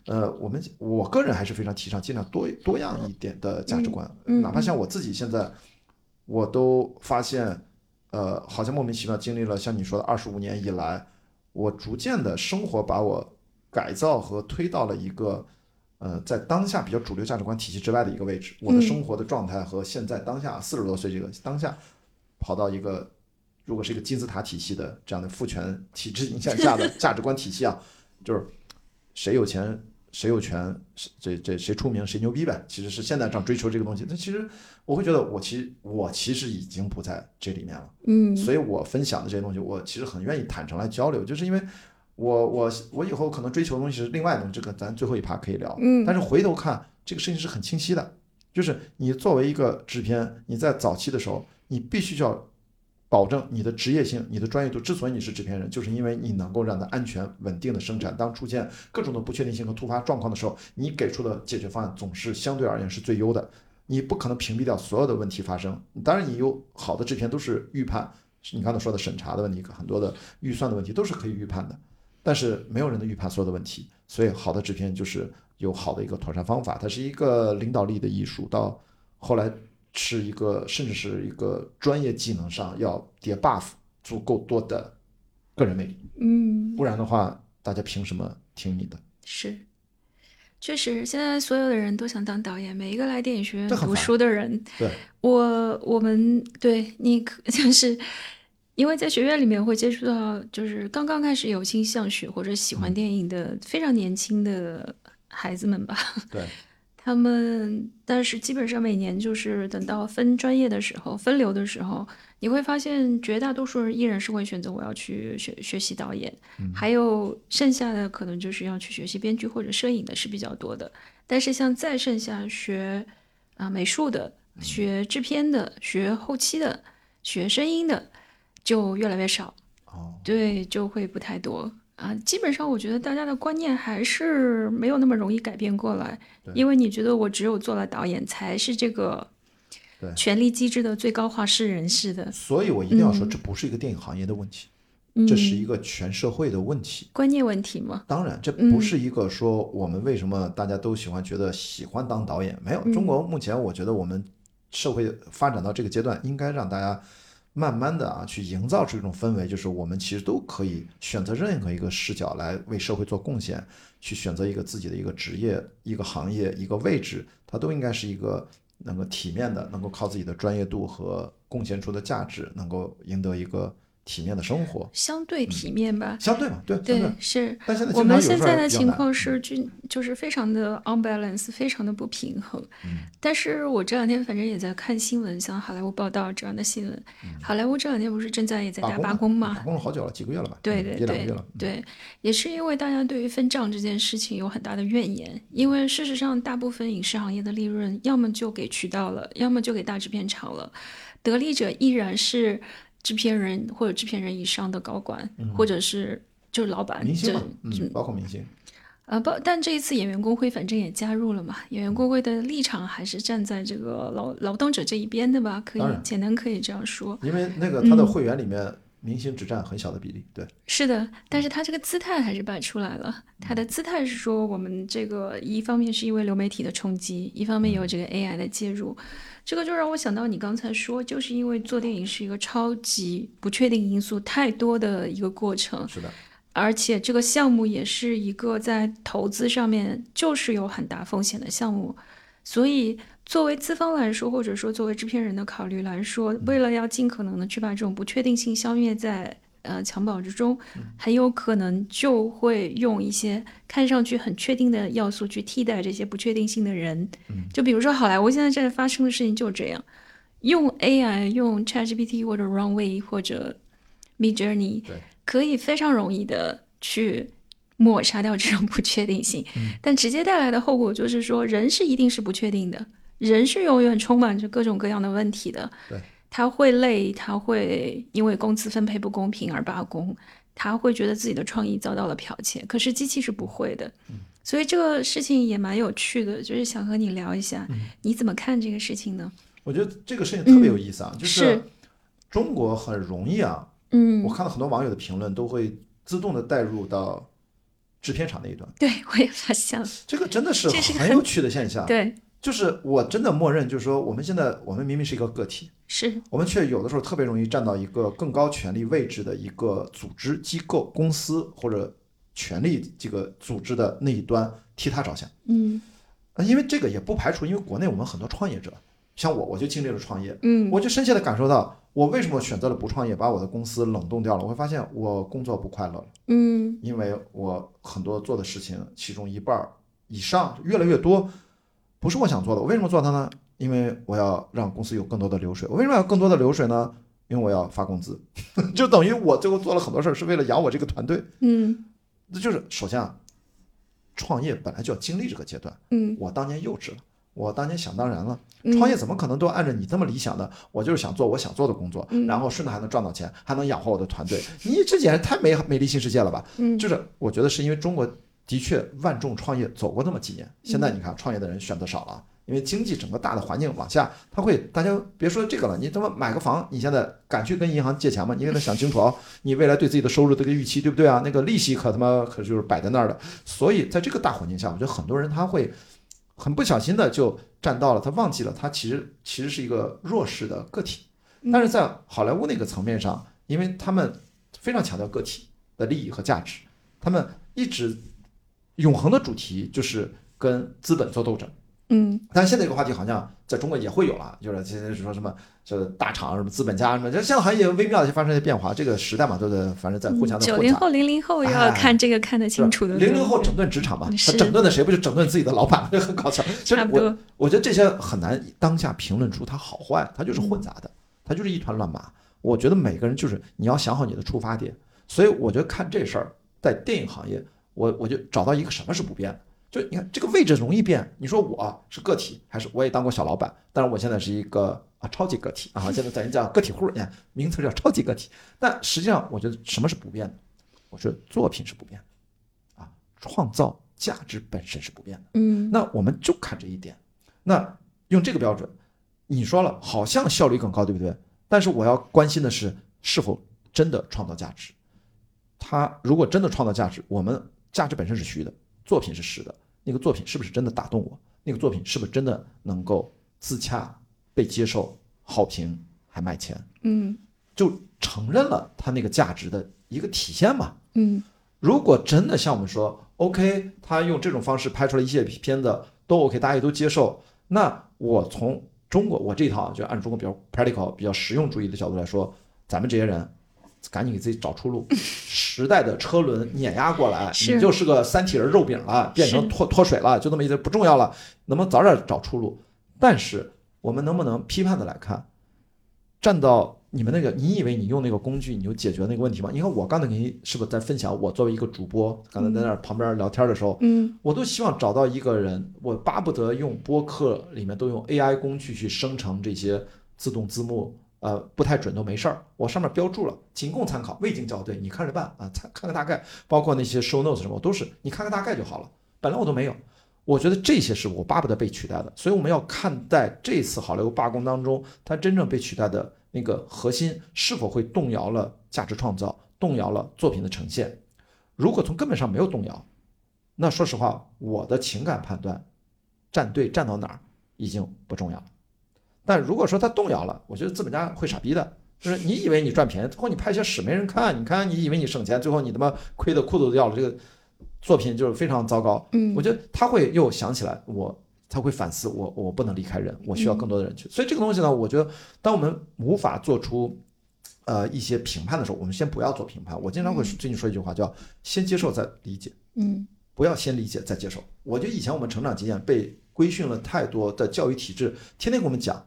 呃，我们我个人还是非常提倡尽量多多样一点的价值观，哪怕像我自己现在，我都发现，呃，好像莫名其妙经历了像你说的二十五年以来，我逐渐的生活把我改造和推到了一个。呃，在当下比较主流价值观体系之外的一个位置，我的生活的状态和现在当下四十多岁这个当下，跑到一个如果是一个金字塔体系的这样的父权体制影响下的价值观体系啊，就是谁有钱谁有权，这这谁出名谁牛逼呗。其实是现在这样追求这个东西，那其实我会觉得我其实我其实已经不在这里面了。嗯，所以我分享的这些东西，我其实很愿意坦诚来交流，就是因为。我我我以后可能追求的东西是另外的东西，这个咱最后一趴可以聊。嗯，但是回头看这个事情是很清晰的，就是你作为一个制片，你在早期的时候，你必须要保证你的职业性、你的专业度。之所以你是制片人，就是因为你能够让它安全稳定的生产。当出现各种的不确定性和突发状况的时候，你给出的解决方案总是相对而言是最优的。你不可能屏蔽掉所有的问题发生。当然，你有好的制片都是预判，你刚才说的审查的问题，很多的预算的问题都是可以预判的。但是没有人能预判所有的问题，所以好的制片就是有好的一个妥善方法，它是一个领导力的艺术，到后来是一个甚至是一个专业技能上要叠 buff 足够多的个人魅力，嗯，不然的话，大家凭什么听你的？是，确实，现在所有的人都想当导演，每一个来电影学院读书的人，对，我我们对你可 就是。因为在学院里面会接触到，就是刚刚开始有倾向学或者喜欢电影的非常年轻的孩子们吧。对，他们，但是基本上每年就是等到分专业的时候、分流的时候，你会发现绝大多数人依然是会选择我要去学学习导演，还有剩下的可能就是要去学习编剧或者摄影的是比较多的。但是像再剩下学啊美术的、学制片的、学后期的、学声音的。就越来越少，哦，对，就会不太多啊。基本上，我觉得大家的观念还是没有那么容易改变过来，因为你觉得我只有做了导演才是这个权力机制的最高化是人士的。所以我一定要说，这不是一个电影行业的问题，这是一个全社会的问题，观念问题吗？当然，这不是一个说我们为什么大家都喜欢觉得喜欢当导演，没有。中国目前，我觉得我们社会发展到这个阶段，应该让大家。慢慢的啊，去营造出一种氛围，就是我们其实都可以选择任何一个视角来为社会做贡献，去选择一个自己的一个职业、一个行业、一个位置，它都应该是一个能够体面的，能够靠自己的专业度和贡献出的价值，能够赢得一个。体面的生活，相对体面吧，相对嘛，对对是。但现在我们现在的情况是，就就是非常的 unbalance，非常的不平衡。嗯。但是我这两天反正也在看新闻，像好莱坞报道这样的新闻。好莱坞这两天不是正在也在大罢工吗？罢工了好久了，几个月了吧？对对对对，也是因为大家对于分账这件事情有很大的怨言，因为事实上大部分影视行业的利润要么就给渠道了，要么就给大制片厂了，得利者依然是。制片人或者制片人以上的高管，或者是就是老板，明星嗯，包括明星，呃，包但这一次演员工会反正也加入了嘛，演员工会的立场还是站在这个劳劳动者这一边的吧，可以简单可以这样说。因为那个他的会员里面，明星只占很小的比例，对。是的，但是他这个姿态还是摆出来了，他的姿态是说，我们这个一方面是因为流媒体的冲击，一方面有这个 AI 的介入。这个就让我想到你刚才说，就是因为做电影是一个超级不确定因素太多的一个过程，是的，而且这个项目也是一个在投资上面就是有很大风险的项目，所以作为资方来说，或者说作为制片人的考虑来说，为了要尽可能的去把这种不确定性消灭在。呃，襁褓之中，很有可能就会用一些看上去很确定的要素去替代这些不确定性的人。就比如说好莱坞现在正在发生的事情就是这样，用 AI、用 ChatGPT 或者 Runway 或者 Midjourney，可以非常容易的去抹杀掉这种不确定性。但直接带来的后果就是说，人是一定是不确定的，人是永远充满着各种各样的问题的。对。他会累，他会因为工资分配不公平而罢工，他会觉得自己的创意遭到了剽窃。可是机器是不会的，所以这个事情也蛮有趣的，就是想和你聊一下，你怎么看这个事情呢？我觉得这个事情特别有意思啊，就是中国很容易啊，嗯，我看到很多网友的评论都会自动的带入到制片厂那一端，对我也发现了，这个真的是很有趣的现象，对。就是我真的默认，就是说我们现在我们明明是一个个体，是我们却有的时候特别容易站到一个更高权力位置的一个组织机构、公司或者权力这个组织的那一端替他着想。嗯，因为这个也不排除，因为国内我们很多创业者，像我，我就经历了创业，嗯，我就深切的感受到，我为什么选择了不创业，把我的公司冷冻掉了。我会发现我工作不快乐了，嗯，因为我很多做的事情，其中一半以上越来越多。不是我想做的，我为什么做它呢？因为我要让公司有更多的流水。我为什么要更多的流水呢？因为我要发工资，就等于我最后做了很多事儿，是为了养我这个团队。嗯，那就是首先啊，创业本来就要经历这个阶段。嗯，我当年幼稚了，我当年想当然了。创业怎么可能都按照你这么理想的？我就是想做我想做的工作，然后顺带还能赚到钱，还能养活我的团队。你这简直太美美丽新世界了吧？嗯，就是我觉得是因为中国。的确，万众创业走过那么几年，现在你看创业的人选择少了，因为经济整个大的环境往下，他会大家别说这个了，你他妈买个房，你现在敢去跟银行借钱吗？你给他想清楚哦，你未来对自己的收入这个预期对不对啊？那个利息可他妈可就是摆在那儿的。所以在这个大环境下，我觉得很多人他会很不小心的就占到了，他忘记了他其实其实是一个弱势的个体。但是在好莱坞那个层面上，因为他们非常强调个体的利益和价值，他们一直。永恒的主题就是跟资本做斗争，嗯，但现在这个话题好像在中国也会有了，就是现在是说什么，这大厂什么资本家什么，这现在好像也微妙的发生一些变化。这个时代嘛，都在反正在互相的九零后、零零后要看这个看得清楚的。零零后整顿职场嘛，他整顿的谁不就整顿自己的老板？这 很搞笑。差不多。我觉得这些很难当下评论出它好坏，它就是混杂的，它就是一团乱麻。我觉得每个人就是你要想好你的出发点，所以我觉得看这事儿在电影行业。我我就找到一个什么是不变的，就你看这个位置容易变。你说我是个体，还是我也当过小老板？但是我现在是一个啊超级个体啊，现在等于叫个体户，你看名词叫超级个体。但实际上，我觉得什么是不变的？我说作品是不变的，啊，创造价值本身是不变的。嗯，那我们就看这一点。那用这个标准，你说了好像效率更高，对不对？但是我要关心的是是否真的创造价值。他如果真的创造价值，我们。价值本身是虚的，作品是实的。那个作品是不是真的打动我？那个作品是不是真的能够自洽、被接受、好评还卖钱？嗯，就承认了它那个价值的一个体现嘛。嗯，如果真的像我们说，OK，他用这种方式拍出来一些片子都 OK，大家也都接受，那我从中国我这一套就按中国比较 practical、比较实用主义的角度来说，咱们这些人赶紧给自己找出路。时代的车轮碾压过来，你就是个三体人肉饼了，变成脱脱水了，就那么一不重要了，能不能早点找出路？但是我们能不能批判的来看，站到你们那个，你以为你用那个工具你就解决那个问题吗？你看我刚才给你是不是在分享？我作为一个主播，刚才在那旁边聊天的时候，嗯，我都希望找到一个人，我巴不得用播客里面都用 AI 工具去生成这些自动字幕。呃，不太准都没事儿，我上面标注了，仅供参考，未经校对，你看着办啊，参看个大概，包括那些 show notes 什么，都是你看个大概就好了。本来我都没有，我觉得这些是我巴不得被取代的，所以我们要看待这次好莱坞罢工当中，它真正被取代的那个核心是否会动摇了价值创造，动摇了作品的呈现。如果从根本上没有动摇，那说实话，我的情感判断站队站到哪儿已经不重要了。但如果说他动摇了，我觉得资本家会傻逼的，就是你以为你赚便宜，最后你拍些屎没人看，你看你以为你省钱，最后你他妈亏的裤子都掉了，这个作品就是非常糟糕。嗯，我觉得他会又想起来，我他会反思，我我不能离开人，我需要更多的人去。所以这个东西呢，我觉得当我们无法做出呃一些评判的时候，我们先不要做评判。我经常会最近说一句话，叫先接受再理解。嗯，不要先理解再接受。我觉得以前我们成长经验被规训了太多的教育体制，天天给我们讲。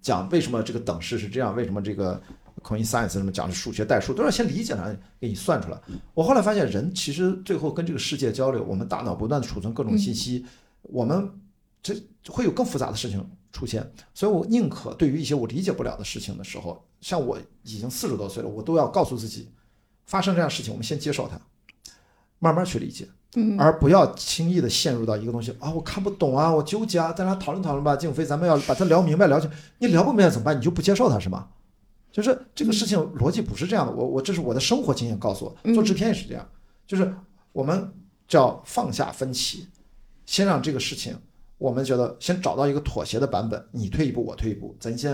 讲为什么这个等式是这样？为什么这个 coincidence 什么讲是数学代数，都要先理解了，给你算出来。我后来发现，人其实最后跟这个世界交流，我们大脑不断的储存各种信息，我们这会有更复杂的事情出现。所以我宁可对于一些我理解不了的事情的时候，像我已经四十多岁了，我都要告诉自己，发生这样事情，我们先接受它，慢慢去理解。而不要轻易的陷入到一个东西啊，我看不懂啊，我纠结啊，咱俩讨论讨论吧，静飞，咱们要把它聊明白，聊清。你聊不明白怎么办？你就不接受它是吗？就是这个事情逻辑不是这样的。我我这是我的生活经验告诉我，做制片也是这样，就是我们叫放下分歧，先让这个事情，我们觉得先找到一个妥协的版本，你退一步，我退一步，咱先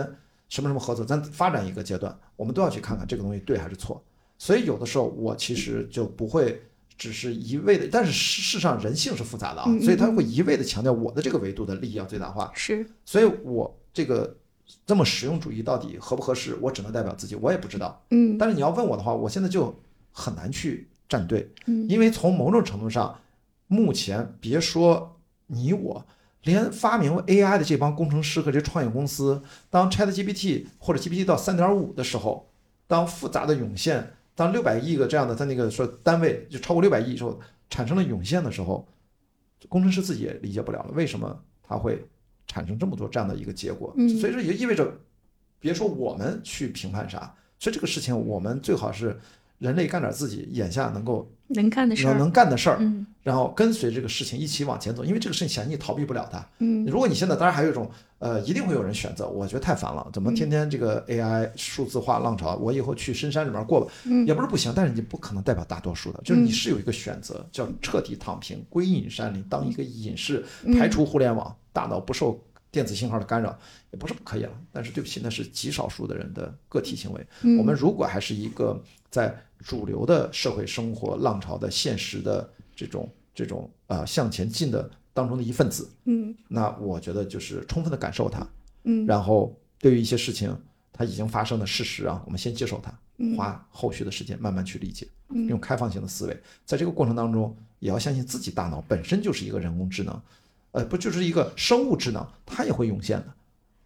什么什么合作，咱发展一个阶段，我们都要去看看这个东西对还是错。所以有的时候我其实就不会。只是一味的，但是事实上人性是复杂的啊，所以他会一味的强调我的这个维度的利益要最大化。是，所以我这个这么实用主义到底合不合适，我只能代表自己，我也不知道。嗯，但是你要问我的话，我现在就很难去站队，嗯，因为从某种程度上，目前别说你我，连发明 AI 的这帮工程师和这创业公司，当 ChatGPT 或者 GPT 到三点五的时候，当复杂的涌现。当六百亿个这样的他那个说单位就超过六百亿之后产生了涌现的时候，工程师自己也理解不了了，为什么它会产生这么多这样的一个结果？所以说也意味着，别说我们去评判啥，所以这个事情我们最好是人类干点自己眼下能够。能干的事儿，能干的事儿，然后跟随这个事情一起往前走，因为这个事情显然你逃避不了它。嗯，如果你现在当然还有一种，呃，一定会有人选择，我觉得太烦了，怎么天天这个 AI 数字化浪潮，我以后去深山里面过吧，也不是不行，但是你不可能代表大多数的，就是你是有一个选择，叫彻底躺平，归隐山林，当一个隐士，排除互联网，大脑不受电子信号的干扰，也不是不可以了。但是对不起，那是极少数的人的个体行为。我们如果还是一个在。主流的社会生活浪潮的现实的这种这种呃向前进的当中的一份子，嗯，那我觉得就是充分的感受它，嗯，然后对于一些事情它已经发生的事实啊，我们先接受它，花后续的时间慢慢去理解，用开放性的思维，在这个过程当中也要相信自己大脑本身就是一个人工智能，呃，不就是一个生物智能，它也会涌现的。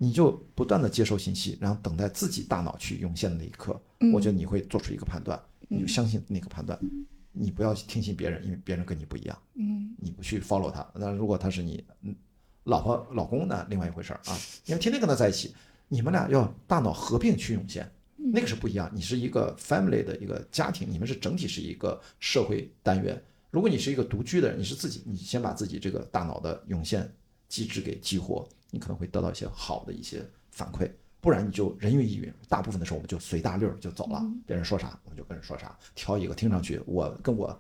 你就不断的接受信息，然后等待自己大脑去涌现的那一刻，我觉得你会做出一个判断，你就相信那个判断，你不要听信别人，因为别人跟你不一样，嗯，你不去 follow 他，那如果他是你老婆老公呢另外一回事儿啊，因为天天跟他在一起，你们俩要大脑合并去涌现，那个是不一样，你是一个 family 的一个家庭，你们是整体是一个社会单元，如果你是一个独居的人，你是自己，你先把自己这个大脑的涌现机制给激活。你可能会得到一些好的一些反馈，不然你就人云亦云。大部分的时候我们就随大溜儿就走了，别人说啥我们就跟着说啥，挑一个听上去我跟我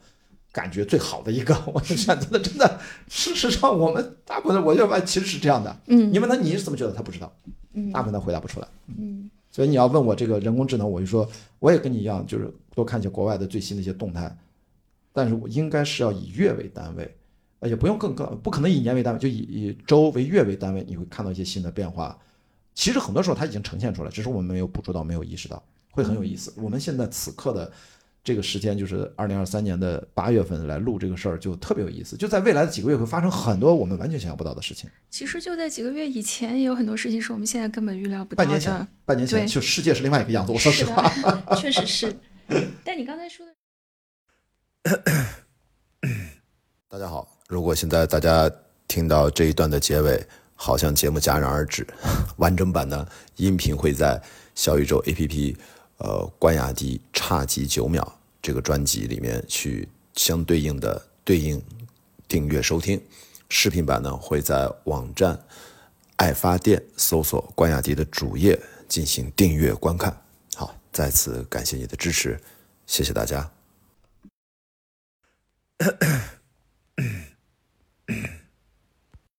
感觉最好的一个，我就选择的。真的，事实上我们大部分我就发现其实是这样的。嗯，你问他你是怎么觉得，他不知道。嗯，大部分他回答不出来。嗯，所以你要问我这个人工智能，我就说我也跟你一样，就是多看一些国外的最新的一些动态，但是我应该是要以月为单位，而且不用更高，不可能以年为单位，就以以周为月为单位，你会看到一些新的变化。其实很多时候它已经呈现出来，只是我们没有捕捉到，没有意识到，会很有意思。我们现在此刻的。这个时间就是二零二三年的八月份来录这个事儿，就特别有意思。就在未来的几个月会发生很多我们完全想象不到的事情。其实就在几个月以前，也有很多事情是我们现在根本预料不到的。半年前，半年前就世界是另外一个样子。我说实话，确实是。但你刚才说的，大家好。如果现在大家听到这一段的结尾，好像节目戛然而止，完整版的音频会在小宇宙 APP。呃，关雅迪差几九秒这个专辑里面去相对应的对应订阅收听，视频版呢会在网站爱发电搜索关雅迪的主页进行订阅观看。好，再次感谢你的支持，谢谢大家。Yeah.